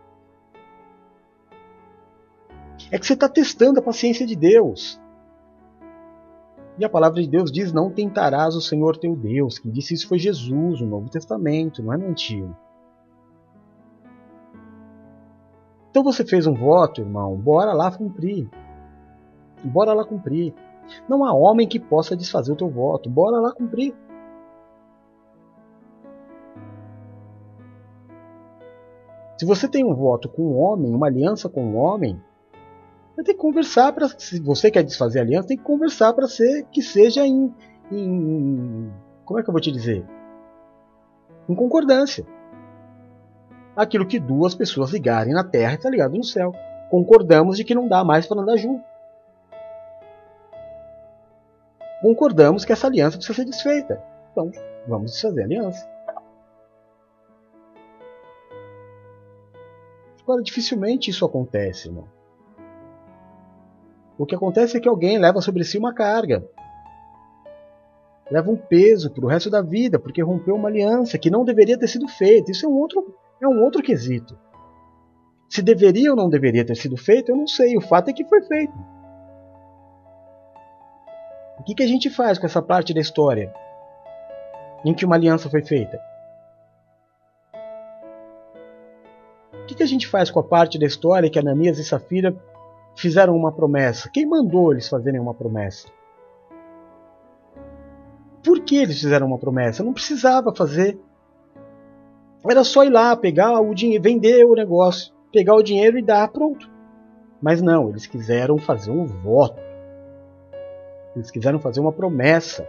É que você está testando a paciência de Deus. E a palavra de Deus diz: Não tentarás o Senhor teu Deus. Quem disse isso foi Jesus, no Novo Testamento, não é no Antigo. Então você fez um voto, irmão, bora lá cumprir. Bora lá cumprir. Não há homem que possa desfazer o teu voto. Bora lá cumprir. Se você tem um voto com um homem, uma aliança com um homem, vai ter que conversar para se você quer desfazer a aliança, tem que conversar para ser que seja em, em como é que eu vou te dizer? Em concordância. Aquilo que duas pessoas ligarem na terra está ligado no céu. Concordamos de que não dá mais para andar junto. Concordamos que essa aliança precisa ser desfeita. Então, vamos desfazer a aliança. Agora, dificilmente isso acontece, irmão. O que acontece é que alguém leva sobre si uma carga. Leva um peso para o resto da vida, porque rompeu uma aliança que não deveria ter sido feita. Isso é um outro, é um outro quesito. Se deveria ou não deveria ter sido feito, eu não sei. O fato é que foi feito. O que, que a gente faz com essa parte da história em que uma aliança foi feita? O que, que a gente faz com a parte da história que Ananias e Safira fizeram uma promessa? Quem mandou eles fazerem uma promessa? Por que eles fizeram uma promessa? Não precisava fazer. Era só ir lá, pegar o dinheiro, vender o negócio, pegar o dinheiro e dar, pronto. Mas não, eles quiseram fazer um voto. Eles quiseram fazer uma promessa.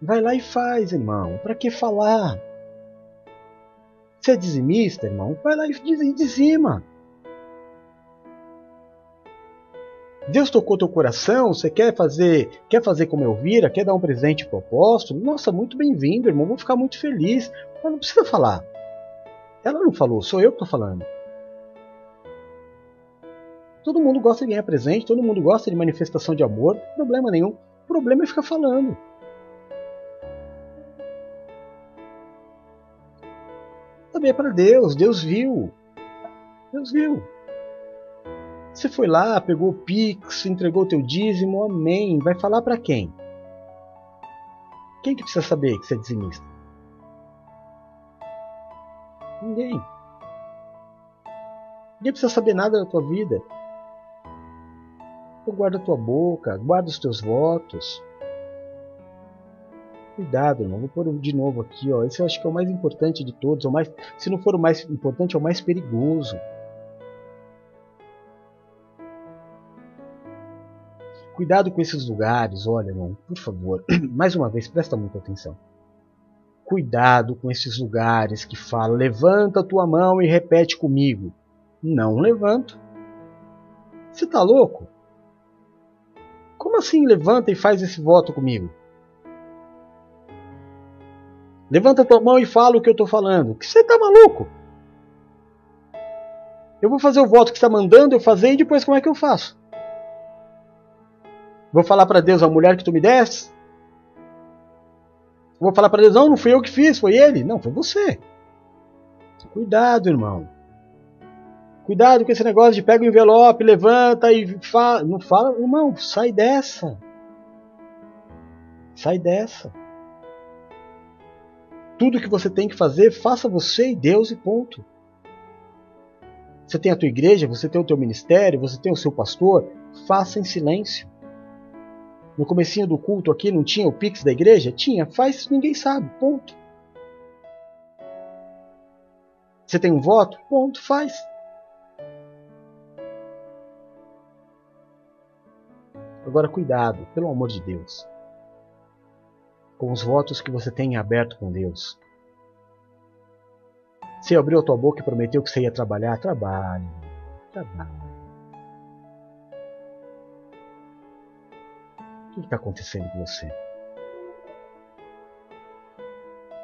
Vai lá e faz, irmão. Para que falar? Você é dizimista, irmão? Vai lá e dizima. Deus tocou teu coração, você quer fazer, quer fazer como Elvira, quer dar um presente pro apóstolo? Nossa, muito bem-vindo, irmão, vou ficar muito feliz. Mas não precisa falar. Ela não falou, sou eu que estou falando. Todo mundo gosta de ganhar presente, todo mundo gosta de manifestação de amor, problema nenhum. O problema é ficar falando. Também é para Deus, Deus viu. Deus viu. Você foi lá, pegou o Pix, entregou o teu dízimo, amém. Vai falar para quem? Quem que precisa saber que você é dizimista? Ninguém. Ninguém precisa saber nada da tua vida. Então guarda a tua boca, guarda os teus votos. Cuidado, irmão. Vou pôr de novo aqui, ó. Esse eu acho que é o mais importante de todos. É o mais, se não for o mais importante, é o mais perigoso. Cuidado com esses lugares, olha, irmão, por favor. Mais uma vez, presta muita atenção. Cuidado com esses lugares que falam, levanta a tua mão e repete comigo. Não levanto. Você tá louco? Como assim levanta e faz esse voto comigo? Levanta tua mão e fala o que eu estou falando. Que você está maluco? Eu vou fazer o voto que está mandando eu fazer e depois como é que eu faço? Vou falar para Deus a mulher que tu me deste? Vou falar para Deus, não, não fui eu que fiz, foi ele. Não, foi você. Cuidado, irmão. Cuidado com esse negócio de pega o envelope, levanta e fala. Não fala, irmão, sai dessa. Sai dessa. Tudo que você tem que fazer, faça você e Deus e ponto. Você tem a tua igreja, você tem o teu ministério, você tem o seu pastor, faça em silêncio. No comecinho do culto aqui não tinha o Pix da igreja? Tinha, faz, ninguém sabe, ponto. Você tem um voto? Ponto, faz. Agora cuidado, pelo amor de Deus com os votos que você tem aberto com Deus. Você abriu a tua boca e prometeu que você ia trabalhar, trabalhe, trabalhe. Que está acontecendo com você?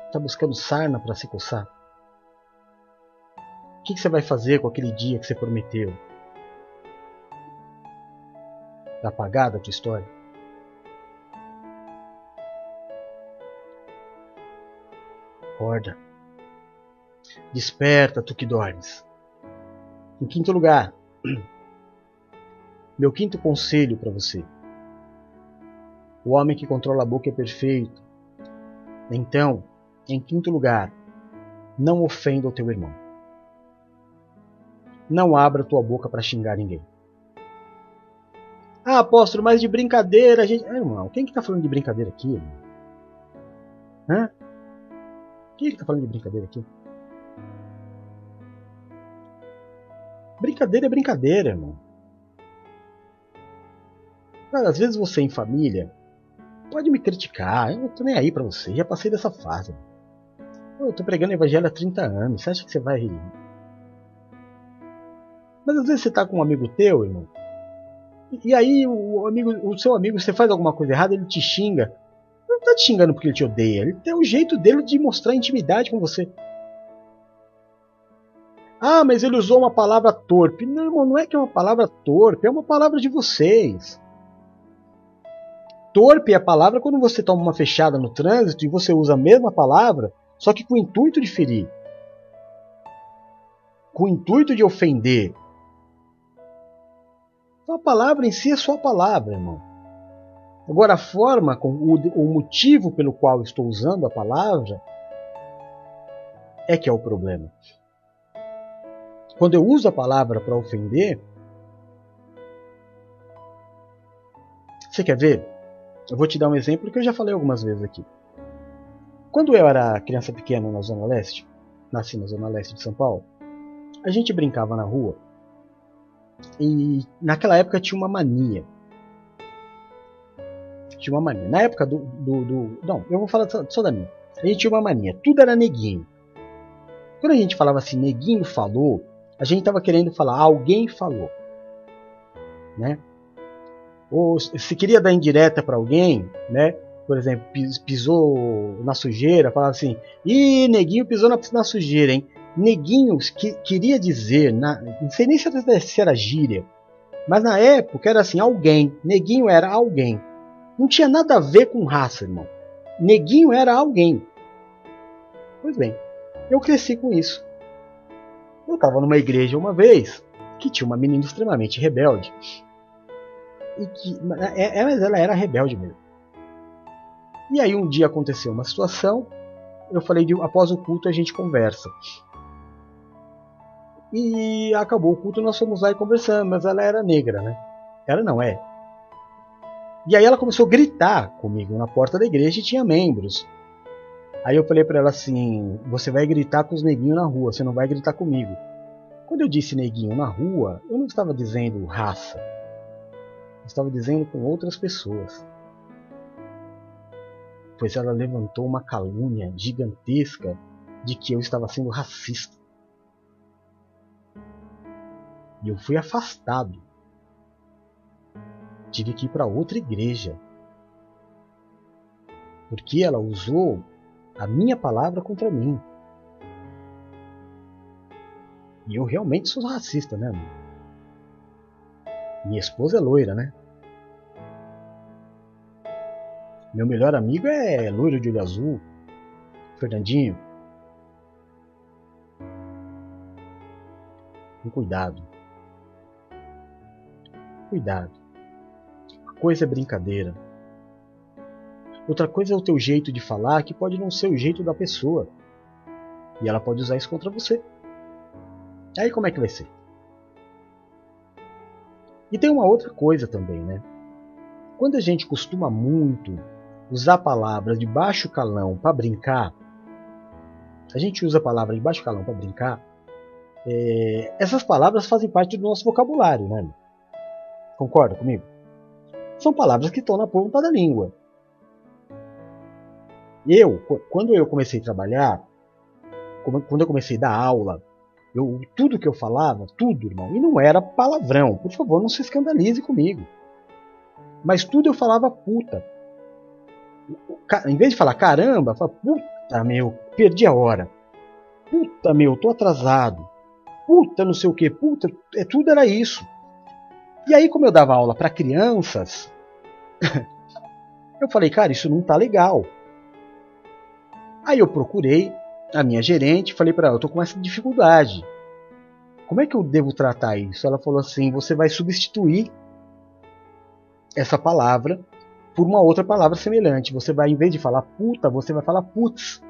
Está buscando sarna para se coçar? O que, que você vai fazer com aquele dia que você prometeu? Está apagada a tua história? Acorda. Desperta, tu que dormes. Em quinto lugar, meu quinto conselho para você. O homem que controla a boca é perfeito. Então, em quinto lugar, não ofenda o teu irmão. Não abra tua boca para xingar ninguém. Ah, apóstolo, mas de brincadeira gente. Ah, irmão, quem que tá falando de brincadeira aqui? Irmão? Hã? Quem que tá falando de brincadeira aqui? Brincadeira é brincadeira, irmão. Cara, às vezes você em família pode me criticar, eu não tô nem aí pra você, já passei dessa fase. Eu tô pregando evangelho há 30 anos, você acha que você vai? Mas às vezes você tá com um amigo teu, irmão, e aí o, amigo, o seu amigo, você faz alguma coisa errada, ele te xinga. Ele não tá te xingando porque ele te odeia, ele tem o jeito dele de mostrar intimidade com você. Ah, mas ele usou uma palavra torpe. Não, irmão, não é que é uma palavra torpe, é uma palavra de vocês. Torpe é a palavra quando você toma uma fechada no trânsito e você usa a mesma palavra, só que com o intuito de ferir. Com o intuito de ofender. Então a palavra em si é só a palavra, irmão. Agora a forma, o, o motivo pelo qual estou usando a palavra é que é o problema. Quando eu uso a palavra para ofender, você quer ver? Eu vou te dar um exemplo que eu já falei algumas vezes aqui. Quando eu era criança pequena na Zona Leste, nasci na Zona Leste de São Paulo, a gente brincava na rua e naquela época tinha uma mania. Tinha uma mania. Na época do. do, do não, eu vou falar só, da minha. A gente tinha uma mania. Tudo era neguinho. Quando a gente falava assim, neguinho falou, a gente estava querendo falar, alguém falou. Né? Ou se queria dar indireta para alguém, né? Por exemplo, pisou na sujeira, falava assim, ih, neguinho pisou na, na sujeira, hein? Neguinho que, queria dizer, na, não sei nem se era gíria, mas na época era assim, alguém. Neguinho era alguém. Não tinha nada a ver com raça, irmão. Neguinho era alguém. Pois bem, eu cresci com isso. Eu estava numa igreja uma vez que tinha uma menina extremamente rebelde. E que, é, é, mas ela era rebelde mesmo. E aí um dia aconteceu uma situação. Eu falei de após o culto a gente conversa. E acabou o culto, nós fomos lá e conversamos, mas ela era negra, né? Ela não é. E aí ela começou a gritar comigo na porta da igreja e tinha membros. Aí eu falei para ela assim: "Você vai gritar com os neguinhos na rua, você não vai gritar comigo". Quando eu disse neguinho na rua, eu não estava dizendo raça. Estava dizendo com outras pessoas. Pois ela levantou uma calúnia gigantesca de que eu estava sendo racista. E eu fui afastado. Tive que ir para outra igreja. Porque ela usou a minha palavra contra mim. E eu realmente sou racista, né? Minha esposa é loira, né? Meu melhor amigo é loiro de olho azul, Fernandinho. Com cuidado. Cuidado. A coisa é brincadeira. Outra coisa é o teu jeito de falar, que pode não ser o jeito da pessoa. E ela pode usar isso contra você. Aí como é que vai ser? E tem uma outra coisa também, né? Quando a gente costuma muito usar palavras de baixo calão para brincar, a gente usa a palavra de baixo calão para brincar, é, essas palavras fazem parte do nosso vocabulário, né? Concorda comigo? São palavras que estão na ponta da língua. Eu, quando eu comecei a trabalhar, quando eu comecei a dar aula, eu, tudo que eu falava, tudo, irmão, e não era palavrão. Por favor, não se escandalize comigo. Mas tudo eu falava puta. Em vez de falar caramba, eu falava puta meu, perdi a hora. Puta meu, tô atrasado. Puta não sei o que, puta, é, tudo era isso. E aí, como eu dava aula para crianças, eu falei, cara, isso não tá legal. Aí eu procurei a minha gerente, falei para ela, eu tô com essa dificuldade. Como é que eu devo tratar isso? Ela falou assim, você vai substituir essa palavra por uma outra palavra semelhante. Você vai, em vez de falar puta, você vai falar putz.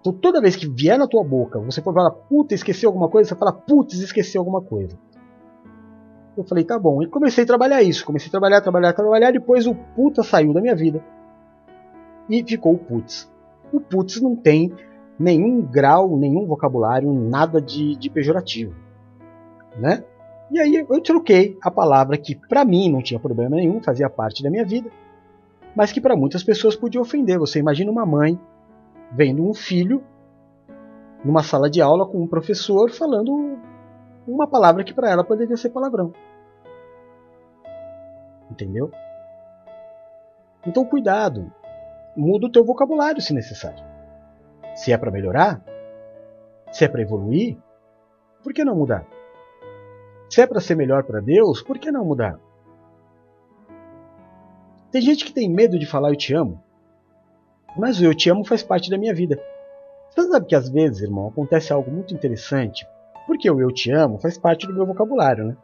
Então toda vez que vier na tua boca, você for falar puta, esqueceu alguma coisa, você fala putz, esqueceu alguma coisa. Eu falei, tá bom. E comecei a trabalhar isso. Comecei a trabalhar, trabalhar, trabalhar. Depois o puta saiu da minha vida. E ficou o putz. O putz não tem nenhum grau, nenhum vocabulário, nada de, de pejorativo. Né? E aí eu troquei a palavra que para mim não tinha problema nenhum, fazia parte da minha vida, mas que para muitas pessoas podia ofender. Você imagina uma mãe vendo um filho numa sala de aula com um professor falando uma palavra que para ela poderia ser palavrão. Entendeu? Então cuidado, muda o teu vocabulário se necessário. Se é para melhorar, se é para evoluir, por que não mudar? Se é para ser melhor para Deus, por que não mudar? Tem gente que tem medo de falar eu te amo, mas o eu te amo faz parte da minha vida. Você sabe que às vezes, irmão, acontece algo muito interessante porque o eu te amo faz parte do meu vocabulário, né?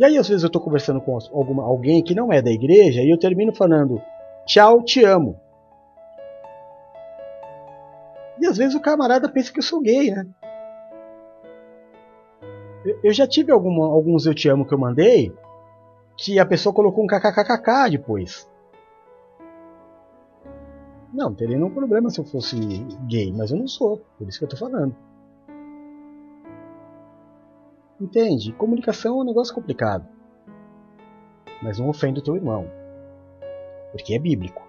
E aí, às vezes, eu estou conversando com alguma, alguém que não é da igreja e eu termino falando tchau, te amo. E às vezes o camarada pensa que eu sou gay, né? Eu, já tive alguma, alguns eu te amo que eu mandei que a pessoa colocou um kkkk depois. Não, teria nenhum problema se eu fosse gay, mas eu não sou, por isso que eu tô falando. Entende? Comunicação é um negócio complicado. Mas não ofenda o teu irmão, porque é bíblico.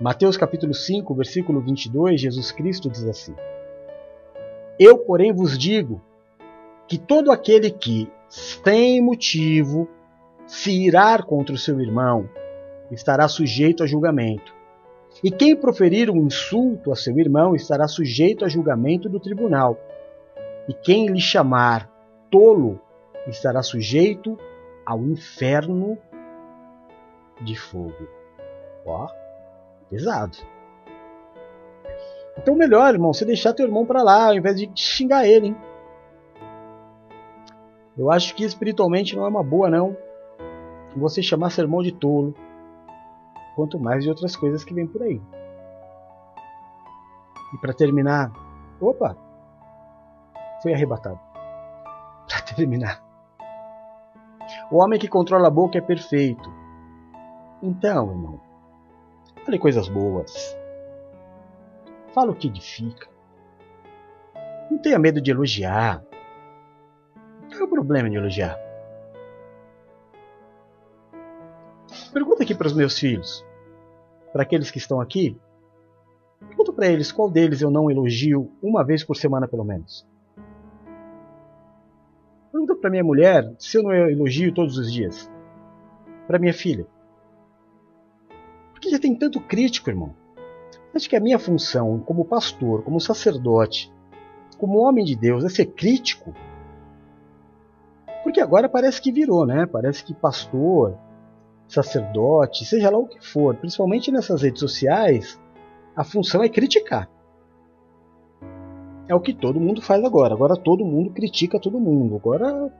Mateus capítulo 5, versículo 22, Jesus Cristo diz assim: Eu, porém, vos digo que todo aquele que, sem motivo, se irar contra o seu irmão, estará sujeito a julgamento. E quem proferir um insulto a seu irmão estará sujeito a julgamento do tribunal. E quem lhe chamar tolo estará sujeito ao inferno de fogo. Ó, pesado. Então melhor, irmão, você deixar teu irmão para lá ao invés de xingar ele, hein? Eu acho que espiritualmente não é uma boa não. Você chamar seu irmão de tolo, quanto mais de outras coisas que vem por aí. E para terminar, opa, foi arrebatado. Para terminar, o homem que controla a boca é perfeito. Então, irmão, fale coisas boas. Fala o que edifica. Não tenha medo de elogiar. Qual é o problema de elogiar? Pergunta aqui para os meus filhos, para aqueles que estão aqui. Pergunta para eles qual deles eu não elogio uma vez por semana, pelo menos. Para minha mulher se eu não elogio todos os dias. Para minha filha. Por que já tem tanto crítico, irmão? Acho que a minha função como pastor, como sacerdote, como homem de Deus é ser crítico? Porque agora parece que virou, né? Parece que pastor, sacerdote, seja lá o que for, principalmente nessas redes sociais, a função é criticar. É o que todo mundo faz agora. Agora todo mundo critica todo mundo. Agora.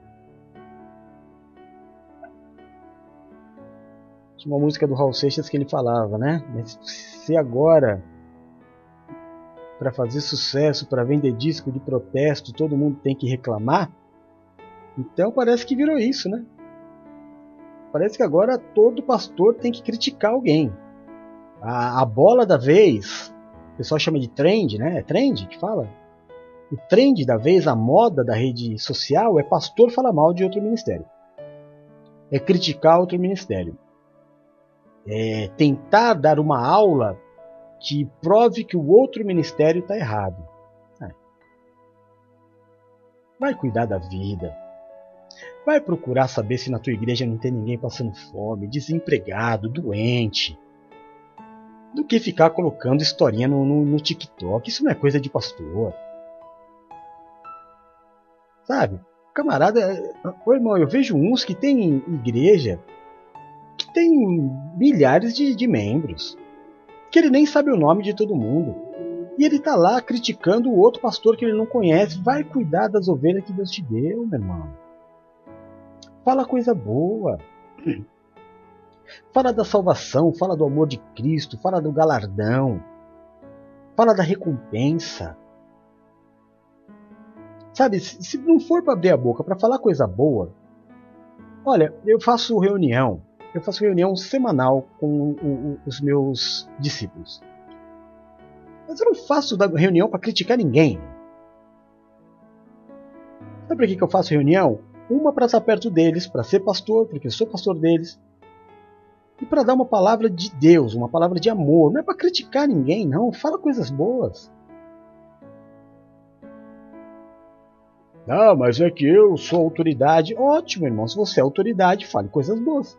Tinha uma música do Raul Seixas que ele falava, né? Mas se agora, para fazer sucesso, para vender disco de protesto, todo mundo tem que reclamar, então parece que virou isso, né? Parece que agora todo pastor tem que criticar alguém. A, a bola da vez, o pessoal chama de trend, né? É trend que fala? O trend da vez, a moda da rede social é pastor falar mal de outro ministério. É criticar outro ministério. É tentar dar uma aula que prove que o outro ministério está errado. É. Vai cuidar da vida. Vai procurar saber se na tua igreja não tem ninguém passando fome, desempregado, doente. Do que ficar colocando historinha no, no, no TikTok. Isso não é coisa de pastor. Sabe? Camarada, ô irmão, eu vejo uns que tem igreja que tem milhares de, de membros. Que ele nem sabe o nome de todo mundo. E ele tá lá criticando o outro pastor que ele não conhece. Vai cuidar das ovelhas que Deus te deu, meu irmão. Fala coisa boa. Fala da salvação, fala do amor de Cristo, fala do galardão. Fala da recompensa. Sabe, se não for para abrir a boca para falar coisa boa, olha, eu faço reunião, eu faço reunião semanal com os meus discípulos. Mas eu não faço reunião para criticar ninguém. Sabe por que eu faço reunião? Uma para estar perto deles, para ser pastor, porque eu sou pastor deles. E para dar uma palavra de Deus, uma palavra de amor. Não é para criticar ninguém, não. Fala coisas boas. Ah, mas é que eu sou autoridade. Ótimo, irmão. Se você é autoridade, fale coisas boas.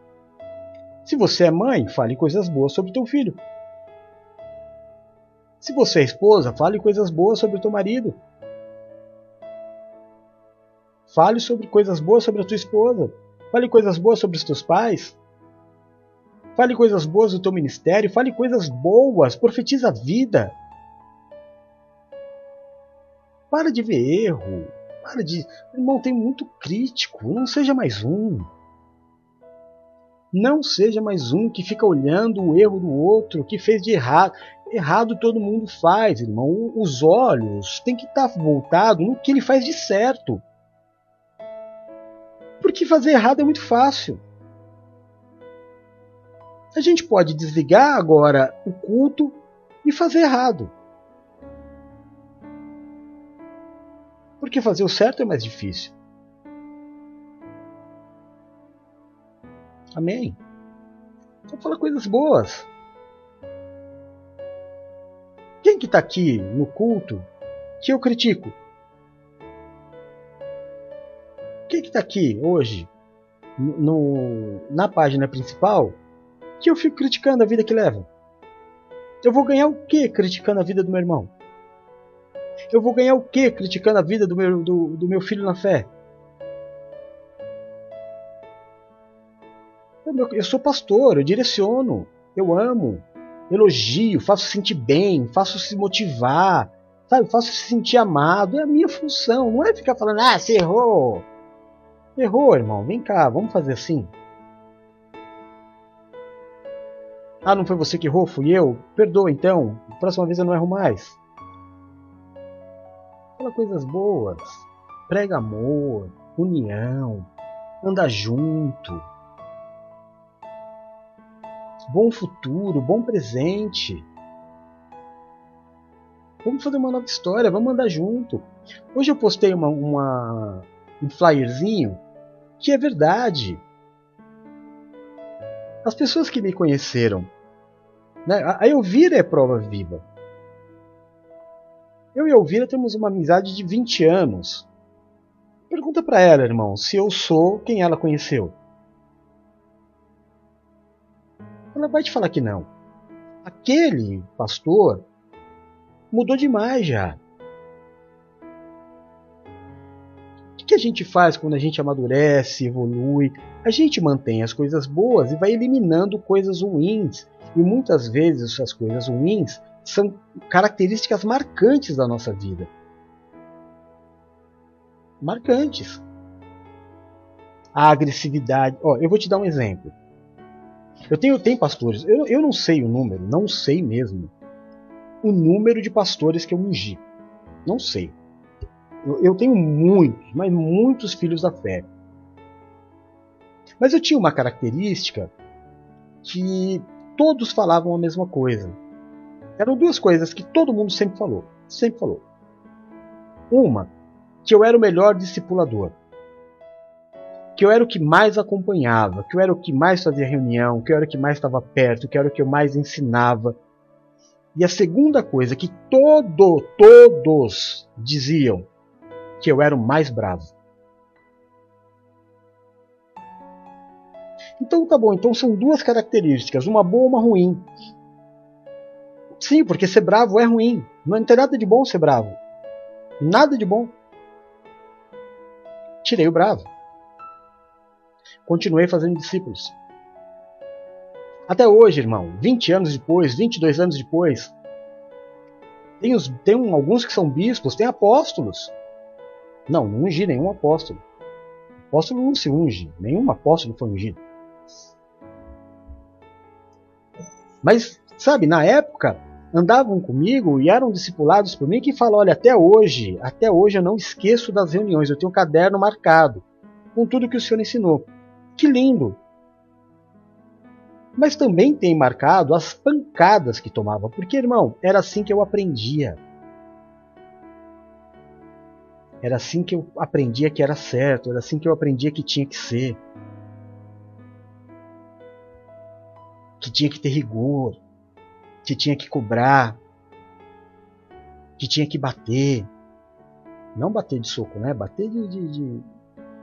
Se você é mãe, fale coisas boas sobre teu filho. Se você é esposa, fale coisas boas sobre o teu marido. Fale sobre coisas boas sobre a tua esposa. Fale coisas boas sobre os teus pais. Fale coisas boas do teu ministério. Fale coisas boas. Profetiza a vida. Para de ver erro. Para de. Irmão, tem muito crítico. Não seja mais um. Não seja mais um que fica olhando o erro do outro, que fez de errado. Errado todo mundo faz, irmão. Os olhos têm que estar voltados no que ele faz de certo. Porque fazer errado é muito fácil. A gente pode desligar agora o culto e fazer errado. Porque fazer o certo é mais difícil. Amém? Então fala coisas boas. Quem que está aqui no culto que eu critico? Quem que está aqui hoje no, na página principal que eu fico criticando a vida que leva? Eu vou ganhar o que criticando a vida do meu irmão? Eu vou ganhar o que criticando a vida do meu, do, do meu filho na fé? Eu, sou pastor, eu direciono, eu amo, elogio, faço sentir bem, faço se motivar, sabe? Faço se sentir amado. É a minha função, não é ficar falando, ah, você errou. Errou, irmão, vem cá, vamos fazer assim. Ah, não foi você que errou, fui eu? Perdoa então, próxima vez eu não erro mais. Fala coisas boas, prega amor, união, anda junto, bom futuro, bom presente. Vamos fazer uma nova história, vamos andar junto. Hoje eu postei uma, uma, um flyerzinho que é verdade. As pessoas que me conheceram, né, a Elvira é prova viva. Eu e a Elvira temos uma amizade de 20 anos. Pergunta para ela, irmão, se eu sou quem ela conheceu. ela vai te falar que não. Aquele pastor mudou demais já. O que a gente faz quando a gente amadurece, evolui? A gente mantém as coisas boas e vai eliminando coisas ruins. E muitas vezes essas coisas ruins são características marcantes da nossa vida. Marcantes. A agressividade. Ó, eu vou te dar um exemplo. Eu tenho, tenho pastores, eu, eu não sei o número, não sei mesmo. O número de pastores que eu ungi. Não sei. Eu, eu tenho muitos, mas muitos filhos da fé. Mas eu tinha uma característica que todos falavam a mesma coisa. Eram duas coisas que todo mundo sempre falou. Sempre falou. Uma, que eu era o melhor discipulador que eu era o que mais acompanhava, que eu era o que mais fazia reunião, que eu era o que mais estava perto, que eu era o que eu mais ensinava. E a segunda coisa que todo, todos diziam que eu era o mais bravo. Então tá bom, então são duas características, uma boa e uma ruim. Sim, porque ser bravo é ruim. Não tem nada de bom ser bravo. Nada de bom. Tirei o bravo. Continuei fazendo discípulos. Até hoje, irmão, 20 anos depois, 22 anos depois, tem, os, tem alguns que são bispos, tem apóstolos. Não, não ungi nenhum apóstolo. Apóstolo não se unge, nenhum apóstolo foi ungido. Mas, sabe, na época, andavam comigo e eram discipulados por mim que falam, olha, até hoje, até hoje eu não esqueço das reuniões, eu tenho um caderno marcado com tudo que o Senhor ensinou. Que lindo! Mas também tem marcado as pancadas que tomava, porque, irmão, era assim que eu aprendia. Era assim que eu aprendia que era certo, era assim que eu aprendia que tinha que ser. Que tinha que ter rigor, que tinha que cobrar, que tinha que bater. Não bater de soco, né? Bater de, de, de,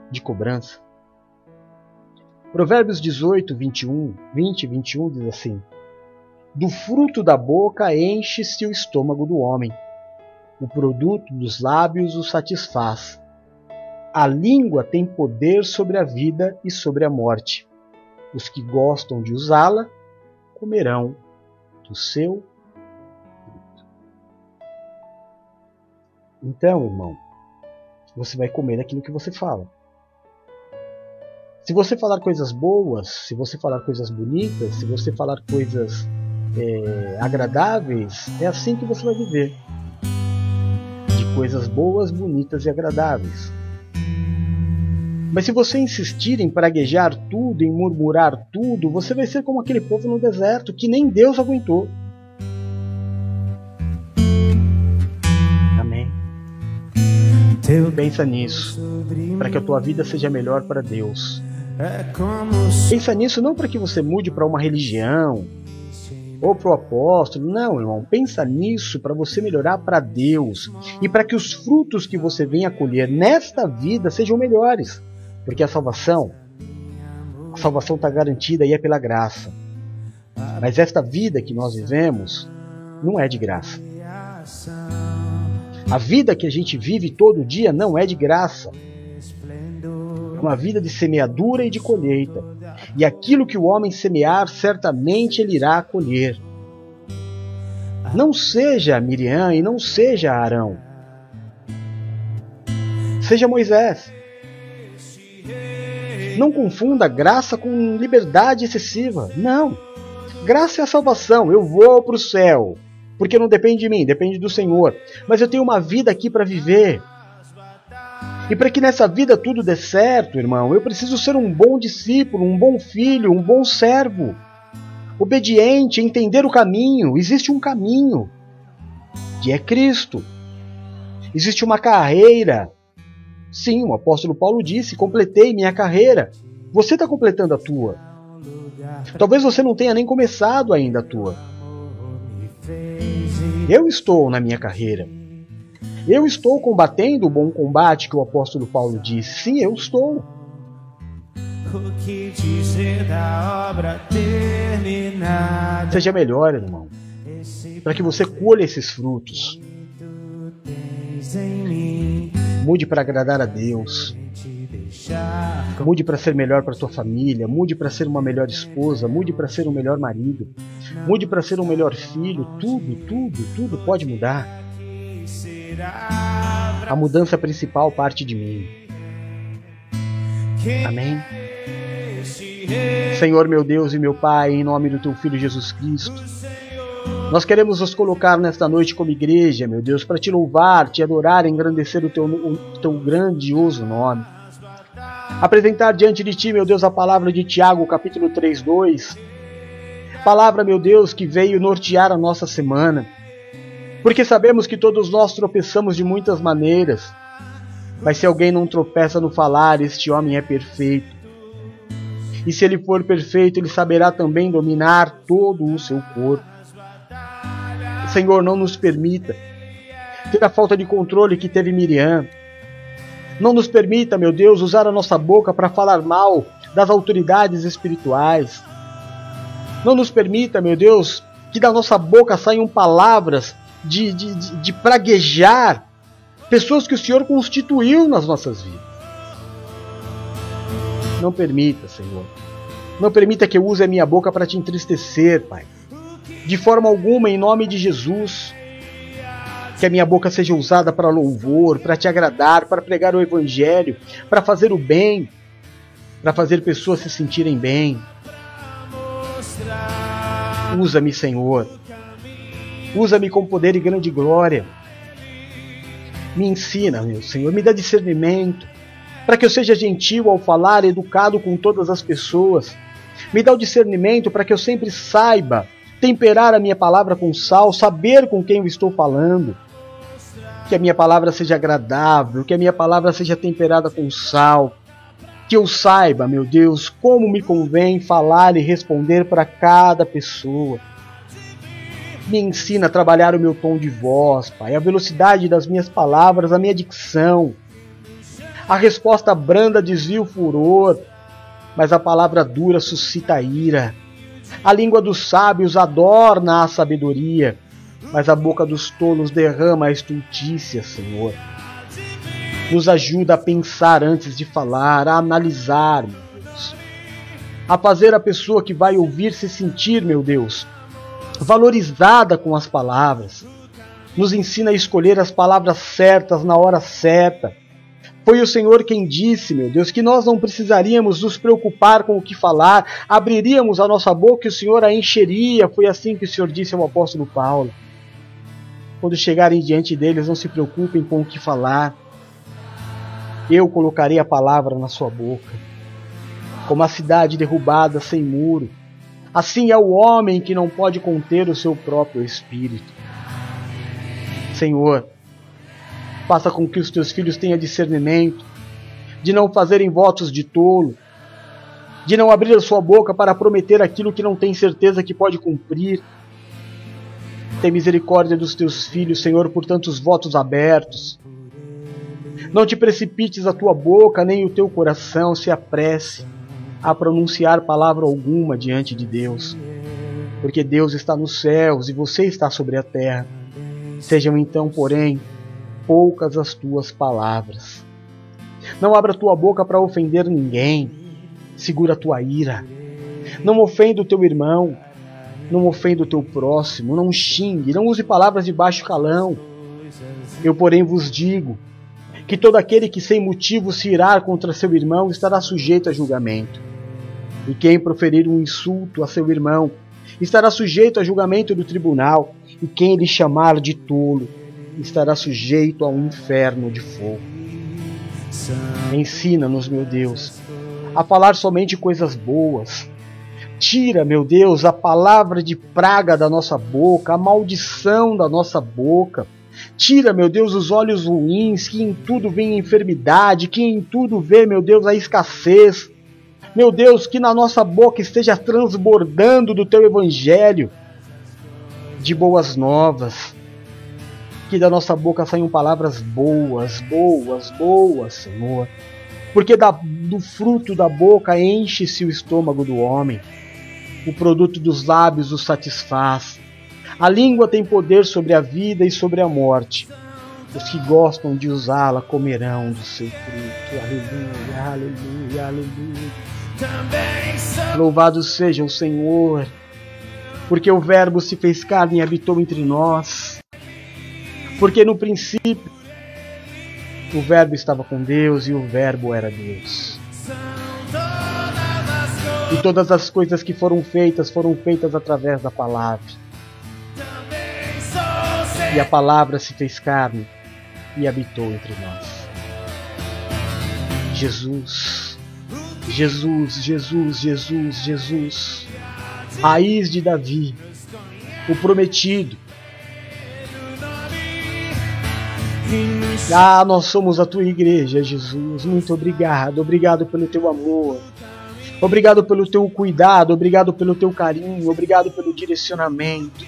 de cobrança. Provérbios 18, 21, 20 e 21 diz assim: Do fruto da boca enche-se o estômago do homem, o produto dos lábios o satisfaz. A língua tem poder sobre a vida e sobre a morte. Os que gostam de usá-la comerão do seu fruto. Então, irmão, você vai comer aquilo que você fala. Se você falar coisas boas, se você falar coisas bonitas, se você falar coisas é, agradáveis, é assim que você vai viver. De coisas boas, bonitas e agradáveis. Mas se você insistir em praguejar tudo, em murmurar tudo, você vai ser como aquele povo no deserto que nem Deus aguentou. Amém. Pensa nisso, para que a tua vida seja melhor para Deus. É Pensa nisso não para que você mude para uma religião ou para o apóstolo. Não, irmão. Pensa nisso para você melhorar para Deus e para que os frutos que você venha colher nesta vida sejam melhores. Porque a salvação, a salvação está garantida e é pela graça. Mas esta vida que nós vivemos não é de graça. A vida que a gente vive todo dia não é de graça uma vida de semeadura e de colheita. E aquilo que o homem semear, certamente ele irá colher. Não seja Miriam e não seja Arão. Seja Moisés. Não confunda graça com liberdade excessiva. Não. Graça é a salvação. Eu vou para o céu. Porque não depende de mim, depende do Senhor. Mas eu tenho uma vida aqui para viver. E para que nessa vida tudo dê certo, irmão, eu preciso ser um bom discípulo, um bom filho, um bom servo. Obediente, entender o caminho. Existe um caminho, que é Cristo. Existe uma carreira. Sim, o apóstolo Paulo disse: completei minha carreira. Você está completando a tua. Talvez você não tenha nem começado ainda a tua. Eu estou na minha carreira. Eu estou combatendo o bom combate que o apóstolo Paulo disse. Sim, eu estou. O que dizer da obra terminada? Seja melhor, irmão, para que você colha esses frutos. Mude para agradar a Deus. Mude para ser melhor para tua família, mude para ser uma melhor esposa, mude para ser um melhor marido, mude para ser um melhor filho, tudo, tudo, tudo pode mudar. A mudança principal parte de mim. Amém. Senhor meu Deus e meu Pai, em nome do teu Filho Jesus Cristo, nós queremos nos colocar nesta noite como igreja, meu Deus, para te louvar, te adorar, engrandecer o teu, o teu grandioso nome. Apresentar diante de ti, meu Deus, a palavra de Tiago, capítulo 3, 2. Palavra, meu Deus, que veio nortear a nossa semana porque sabemos que todos nós tropeçamos de muitas maneiras. Mas se alguém não tropeça no falar, este homem é perfeito. E se ele for perfeito, ele saberá também dominar todo o seu corpo. Senhor, não nos permita ter a falta de controle que teve Miriam. Não nos permita, meu Deus, usar a nossa boca para falar mal das autoridades espirituais. Não nos permita, meu Deus, que da nossa boca saiam palavras de, de, de, de praguejar pessoas que o Senhor constituiu nas nossas vidas. Não permita, Senhor. Não permita que eu use a minha boca para te entristecer, Pai. De forma alguma, em nome de Jesus. Que a minha boca seja usada para louvor, para te agradar, para pregar o Evangelho, para fazer o bem, para fazer pessoas se sentirem bem. Usa-me, Senhor. Usa-me com poder e grande glória. Me ensina, meu Senhor, me dá discernimento, para que eu seja gentil ao falar, educado com todas as pessoas. Me dá o discernimento para que eu sempre saiba temperar a minha palavra com sal, saber com quem eu estou falando que a minha palavra seja agradável, que a minha palavra seja temperada com sal, que eu saiba, meu Deus, como me convém falar e responder para cada pessoa. Me ensina a trabalhar o meu tom de voz, Pai, a velocidade das minhas palavras, a minha dicção. A resposta branda desvia o furor, mas a palavra dura suscita ira. A língua dos sábios adorna a sabedoria, mas a boca dos tolos derrama a estultícia, Senhor. Nos ajuda a pensar antes de falar, a analisar, meu Deus. A fazer a pessoa que vai ouvir se sentir, meu Deus, valorizada com as palavras. Nos ensina a escolher as palavras certas na hora certa. Foi o Senhor quem disse, meu Deus, que nós não precisaríamos nos preocupar com o que falar, abriríamos a nossa boca e o Senhor a encheria. Foi assim que o Senhor disse ao apóstolo Paulo. Quando chegarem diante deles, não se preocupem com o que falar. Eu colocarei a palavra na sua boca. Como a cidade derrubada sem muro, assim é o homem que não pode conter o seu próprio espírito. Senhor, faça com que os teus filhos tenham discernimento, de não fazerem votos de tolo, de não abrir a sua boca para prometer aquilo que não tem certeza que pode cumprir tem misericórdia dos teus filhos, Senhor, por tantos votos abertos. Não te precipites a tua boca, nem o teu coração se apresse a pronunciar palavra alguma diante de Deus, porque Deus está nos céus e você está sobre a terra. Sejam então, porém, poucas as tuas palavras. Não abra tua boca para ofender ninguém. Segura a tua ira. Não ofenda o teu irmão. Não ofenda o teu próximo, não xingue, não use palavras de baixo calão. Eu, porém, vos digo que todo aquele que sem motivo se irar contra seu irmão estará sujeito a julgamento. E quem proferir um insulto a seu irmão estará sujeito a julgamento do tribunal, e quem lhe chamar de tolo estará sujeito ao inferno de fogo. Ensina-nos, meu Deus, a falar somente coisas boas, Tira, meu Deus, a palavra de praga da nossa boca, a maldição da nossa boca. Tira, meu Deus, os olhos ruins, que em tudo vem a enfermidade, que em tudo vê, meu Deus, a escassez. Meu Deus, que na nossa boca esteja transbordando do teu evangelho de boas novas. Que da nossa boca saiam palavras boas, boas, boas, Senhor. Porque da, do fruto da boca enche-se o estômago do homem o produto dos lábios o satisfaz. A língua tem poder sobre a vida e sobre a morte. Os que gostam de usá-la comerão do seu fruto. Aleluia, aleluia, aleluia. Louvado seja o Senhor, porque o Verbo se fez carne e habitou entre nós. Porque no princípio o Verbo estava com Deus e o Verbo era Deus. E todas as coisas que foram feitas foram feitas através da palavra. E a palavra se fez carne e habitou entre nós. Jesus, Jesus, Jesus, Jesus, Jesus, raiz de Davi, o prometido. Ah, nós somos a tua igreja, Jesus. Muito obrigado, obrigado pelo teu amor. Obrigado pelo teu cuidado, obrigado pelo teu carinho, obrigado pelo direcionamento.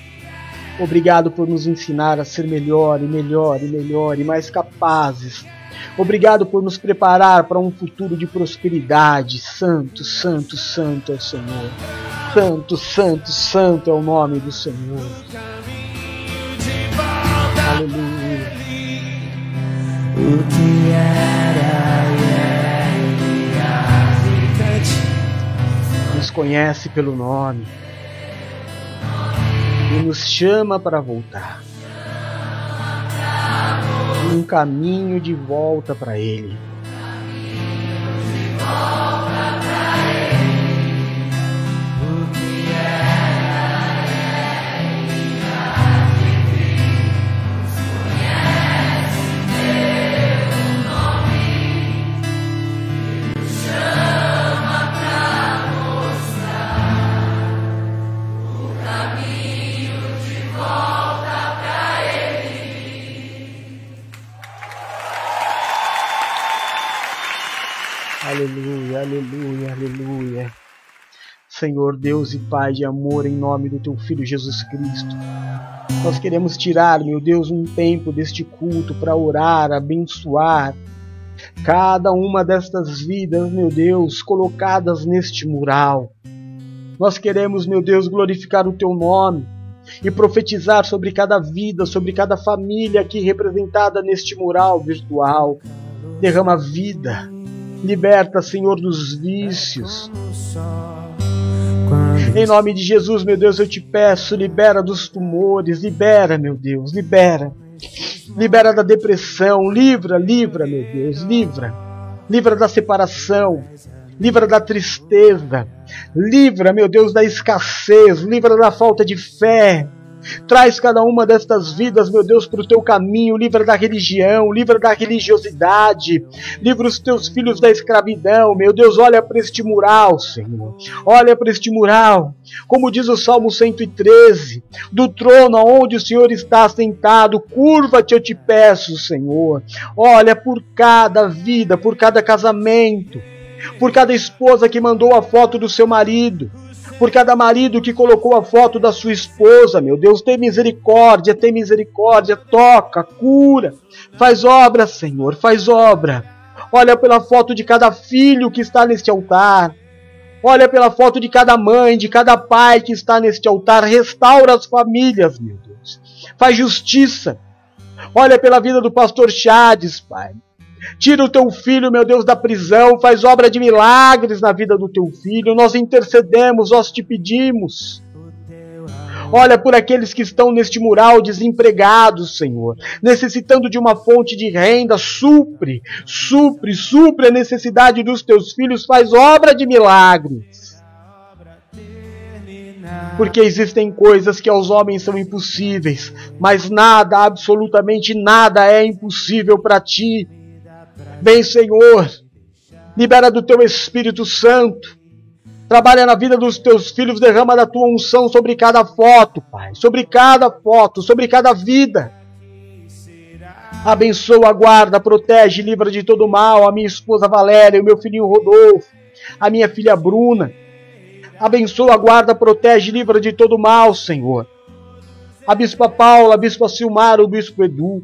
Obrigado por nos ensinar a ser melhor e melhor e melhor e mais capazes Obrigado por nos preparar para um futuro de prosperidade. Santo, santo, santo é o Senhor. Santo, santo, santo é o nome do Senhor. O que era nos conhece pelo nome e nos chama para voltar. Um caminho de volta para Ele. Aleluia, aleluia, aleluia. Senhor Deus e Pai de amor, em nome do Teu Filho Jesus Cristo, nós queremos tirar, meu Deus, um tempo deste culto para orar, abençoar cada uma destas vidas, meu Deus, colocadas neste mural. Nós queremos, meu Deus, glorificar o Teu nome e profetizar sobre cada vida, sobre cada família aqui representada neste mural virtual. Derrama vida, Liberta, Senhor, dos vícios. Em nome de Jesus, meu Deus, eu te peço, libera dos tumores, libera, meu Deus, libera. Libera da depressão, livra, livra, meu Deus, livra. Livra da separação, livra da tristeza, livra, meu Deus, da escassez, livra da falta de fé, Traz cada uma destas vidas, meu Deus, para o teu caminho. Livra da religião, livra da religiosidade. Livra os teus filhos da escravidão. Meu Deus, olha para este mural, Senhor. Olha para este mural. Como diz o Salmo 113: Do trono aonde o Senhor está sentado, curva-te, eu te peço, Senhor. Olha por cada vida, por cada casamento, por cada esposa que mandou a foto do seu marido por cada marido que colocou a foto da sua esposa, meu Deus, tem misericórdia, tem misericórdia, toca, cura, faz obra, Senhor, faz obra. Olha pela foto de cada filho que está neste altar. Olha pela foto de cada mãe, de cada pai que está neste altar. Restaura as famílias, meu Deus. Faz justiça. Olha pela vida do pastor Chades, Pai. Tira o teu filho, meu Deus, da prisão, faz obra de milagres na vida do teu filho. Nós intercedemos, nós te pedimos. Olha por aqueles que estão neste mural desempregados, Senhor, necessitando de uma fonte de renda, supre, supre, supre a necessidade dos teus filhos, faz obra de milagres. Porque existem coisas que aos homens são impossíveis, mas nada, absolutamente nada é impossível para ti. Vem, Senhor, libera do teu Espírito Santo. Trabalha na vida dos teus filhos, derrama da tua unção sobre cada foto, Pai, sobre cada foto, sobre cada vida. Abençoa, guarda, protege, livra de todo mal a minha esposa Valéria, o meu filhinho Rodolfo, a minha filha Bruna. Abençoa, guarda, protege, livra de todo mal, Senhor. A bispa Paula, a bispa Silmar, o bispo Edu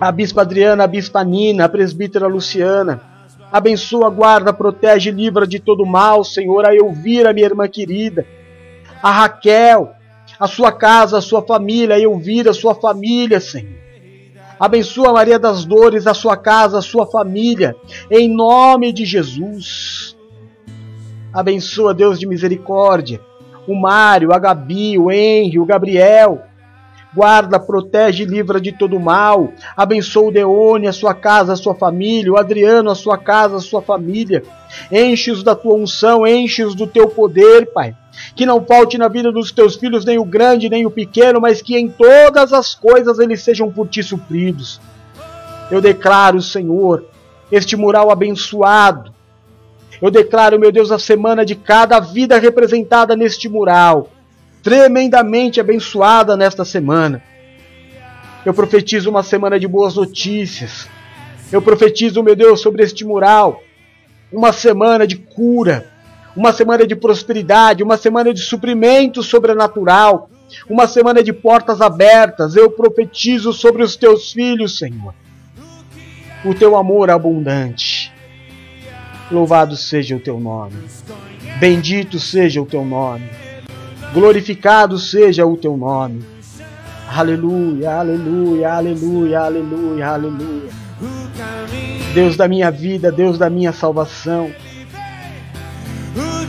a Bispa Adriana, a Bispa Nina, a Presbítera Luciana. Abençoa, guarda, protege, livra de todo mal, Senhor, a Elvira, minha irmã querida. A Raquel, a sua casa, a sua família, a Elvira, a sua família, Senhor. Abençoa Maria das Dores, a sua casa, a sua família, em nome de Jesus. Abençoa, Deus de misericórdia, o Mário, a Gabi, o Henry, o Gabriel, guarda, protege e livra de todo mal. Abençoa o Deone, a sua casa, a sua família, o Adriano, a sua casa, a sua família. Enche-os da tua unção, enche-os do teu poder, Pai. Que não falte na vida dos teus filhos nem o grande nem o pequeno, mas que em todas as coisas eles sejam por ti supridos. Eu declaro, Senhor, este mural abençoado. Eu declaro, meu Deus, a semana de cada vida representada neste mural tremendamente abençoada nesta semana. Eu profetizo uma semana de boas notícias. Eu profetizo, meu Deus, sobre este mural. Uma semana de cura, uma semana de prosperidade, uma semana de suprimento sobrenatural, uma semana de portas abertas. Eu profetizo sobre os teus filhos, Senhor. o teu amor abundante. Louvado seja o teu nome. Bendito seja o teu nome. Glorificado seja o teu nome. Aleluia, aleluia, aleluia, aleluia, aleluia. Deus da minha vida, Deus da minha salvação. O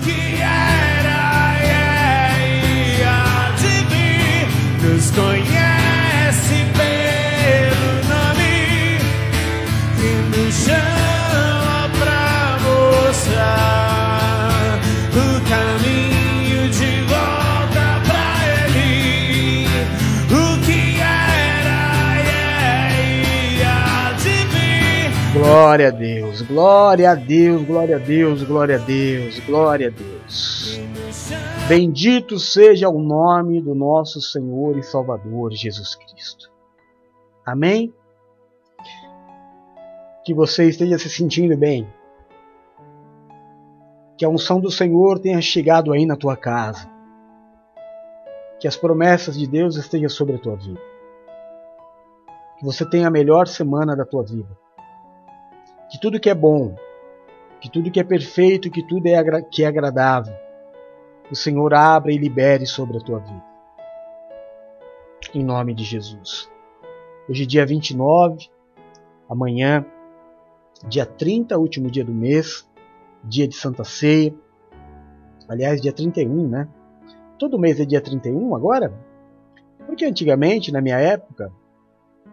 Glória a Deus, glória a Deus, glória a Deus, glória a Deus, glória a Deus. Bendito seja o nome do nosso Senhor e Salvador Jesus Cristo. Amém? Que você esteja se sentindo bem. Que a unção do Senhor tenha chegado aí na tua casa. Que as promessas de Deus estejam sobre a tua vida. Que você tenha a melhor semana da tua vida que tudo que é bom, que tudo que é perfeito, que tudo é que é agradável, o Senhor abra e libere sobre a tua vida. Em nome de Jesus. Hoje, dia 29, amanhã, dia 30, último dia do mês, dia de Santa Ceia. Aliás, dia 31, né? Todo mês é dia 31 agora? Porque antigamente, na minha época,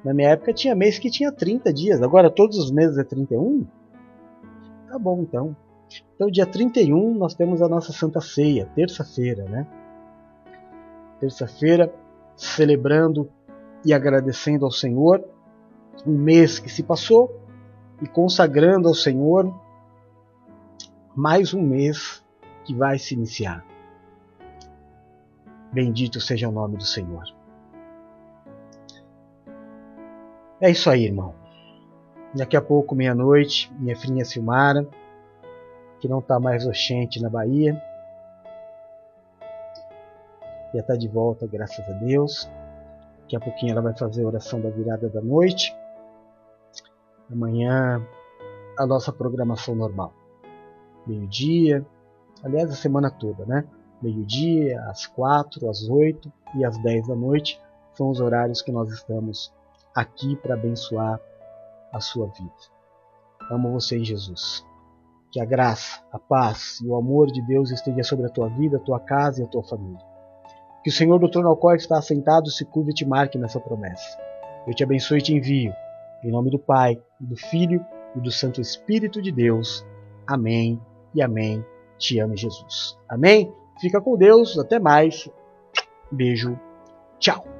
na minha época tinha mês que tinha 30 dias, agora todos os meses é 31? Tá bom então. Então, dia 31 nós temos a nossa Santa Ceia, terça-feira, né? Terça-feira, celebrando e agradecendo ao Senhor um mês que se passou e consagrando ao Senhor mais um mês que vai se iniciar. Bendito seja o nome do Senhor. É isso aí, irmão. Daqui a pouco, meia-noite, minha filhinha Silmara, que não está mais oxente na Bahia, já está de volta, graças a Deus. Daqui a pouquinho ela vai fazer a oração da virada da noite. Amanhã, a nossa programação normal. Meio-dia, aliás, a semana toda, né? Meio-dia, às quatro, às oito e às dez da noite são os horários que nós estamos aqui para abençoar a sua vida. Amo você, Jesus. Que a graça, a paz e o amor de Deus esteja sobre a tua vida, a tua casa e a tua família. Que o Senhor do trono ao qual está assentado se curve e te marque nessa promessa. Eu te abençoe e te envio. Em nome do Pai, do Filho e do Santo Espírito de Deus. Amém e amém. Te amo, Jesus. Amém? Fica com Deus. Até mais. Beijo. Tchau.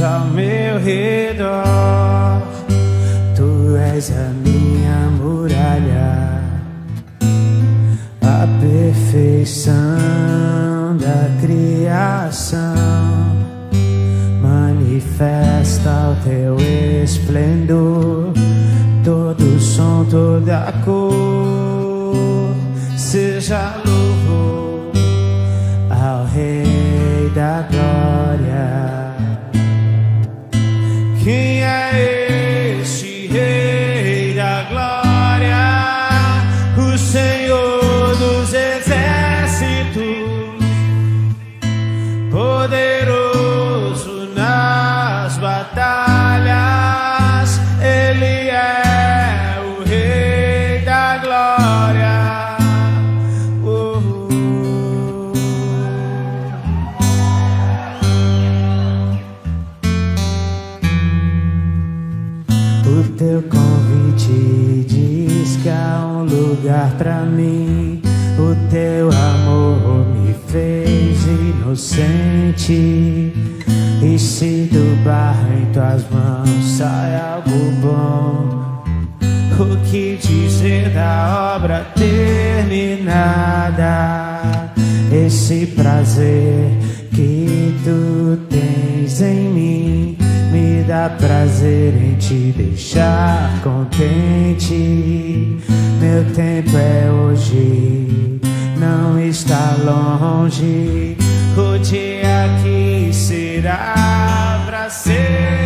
Ao meu redor, tu és a inocente. E se do barro em tuas mãos sai algo bom, o que dizer da obra terminada? Esse prazer que tu tens em mim me dá prazer em te deixar contente. Meu tempo é hoje, não está longe. O dia será pra sempre.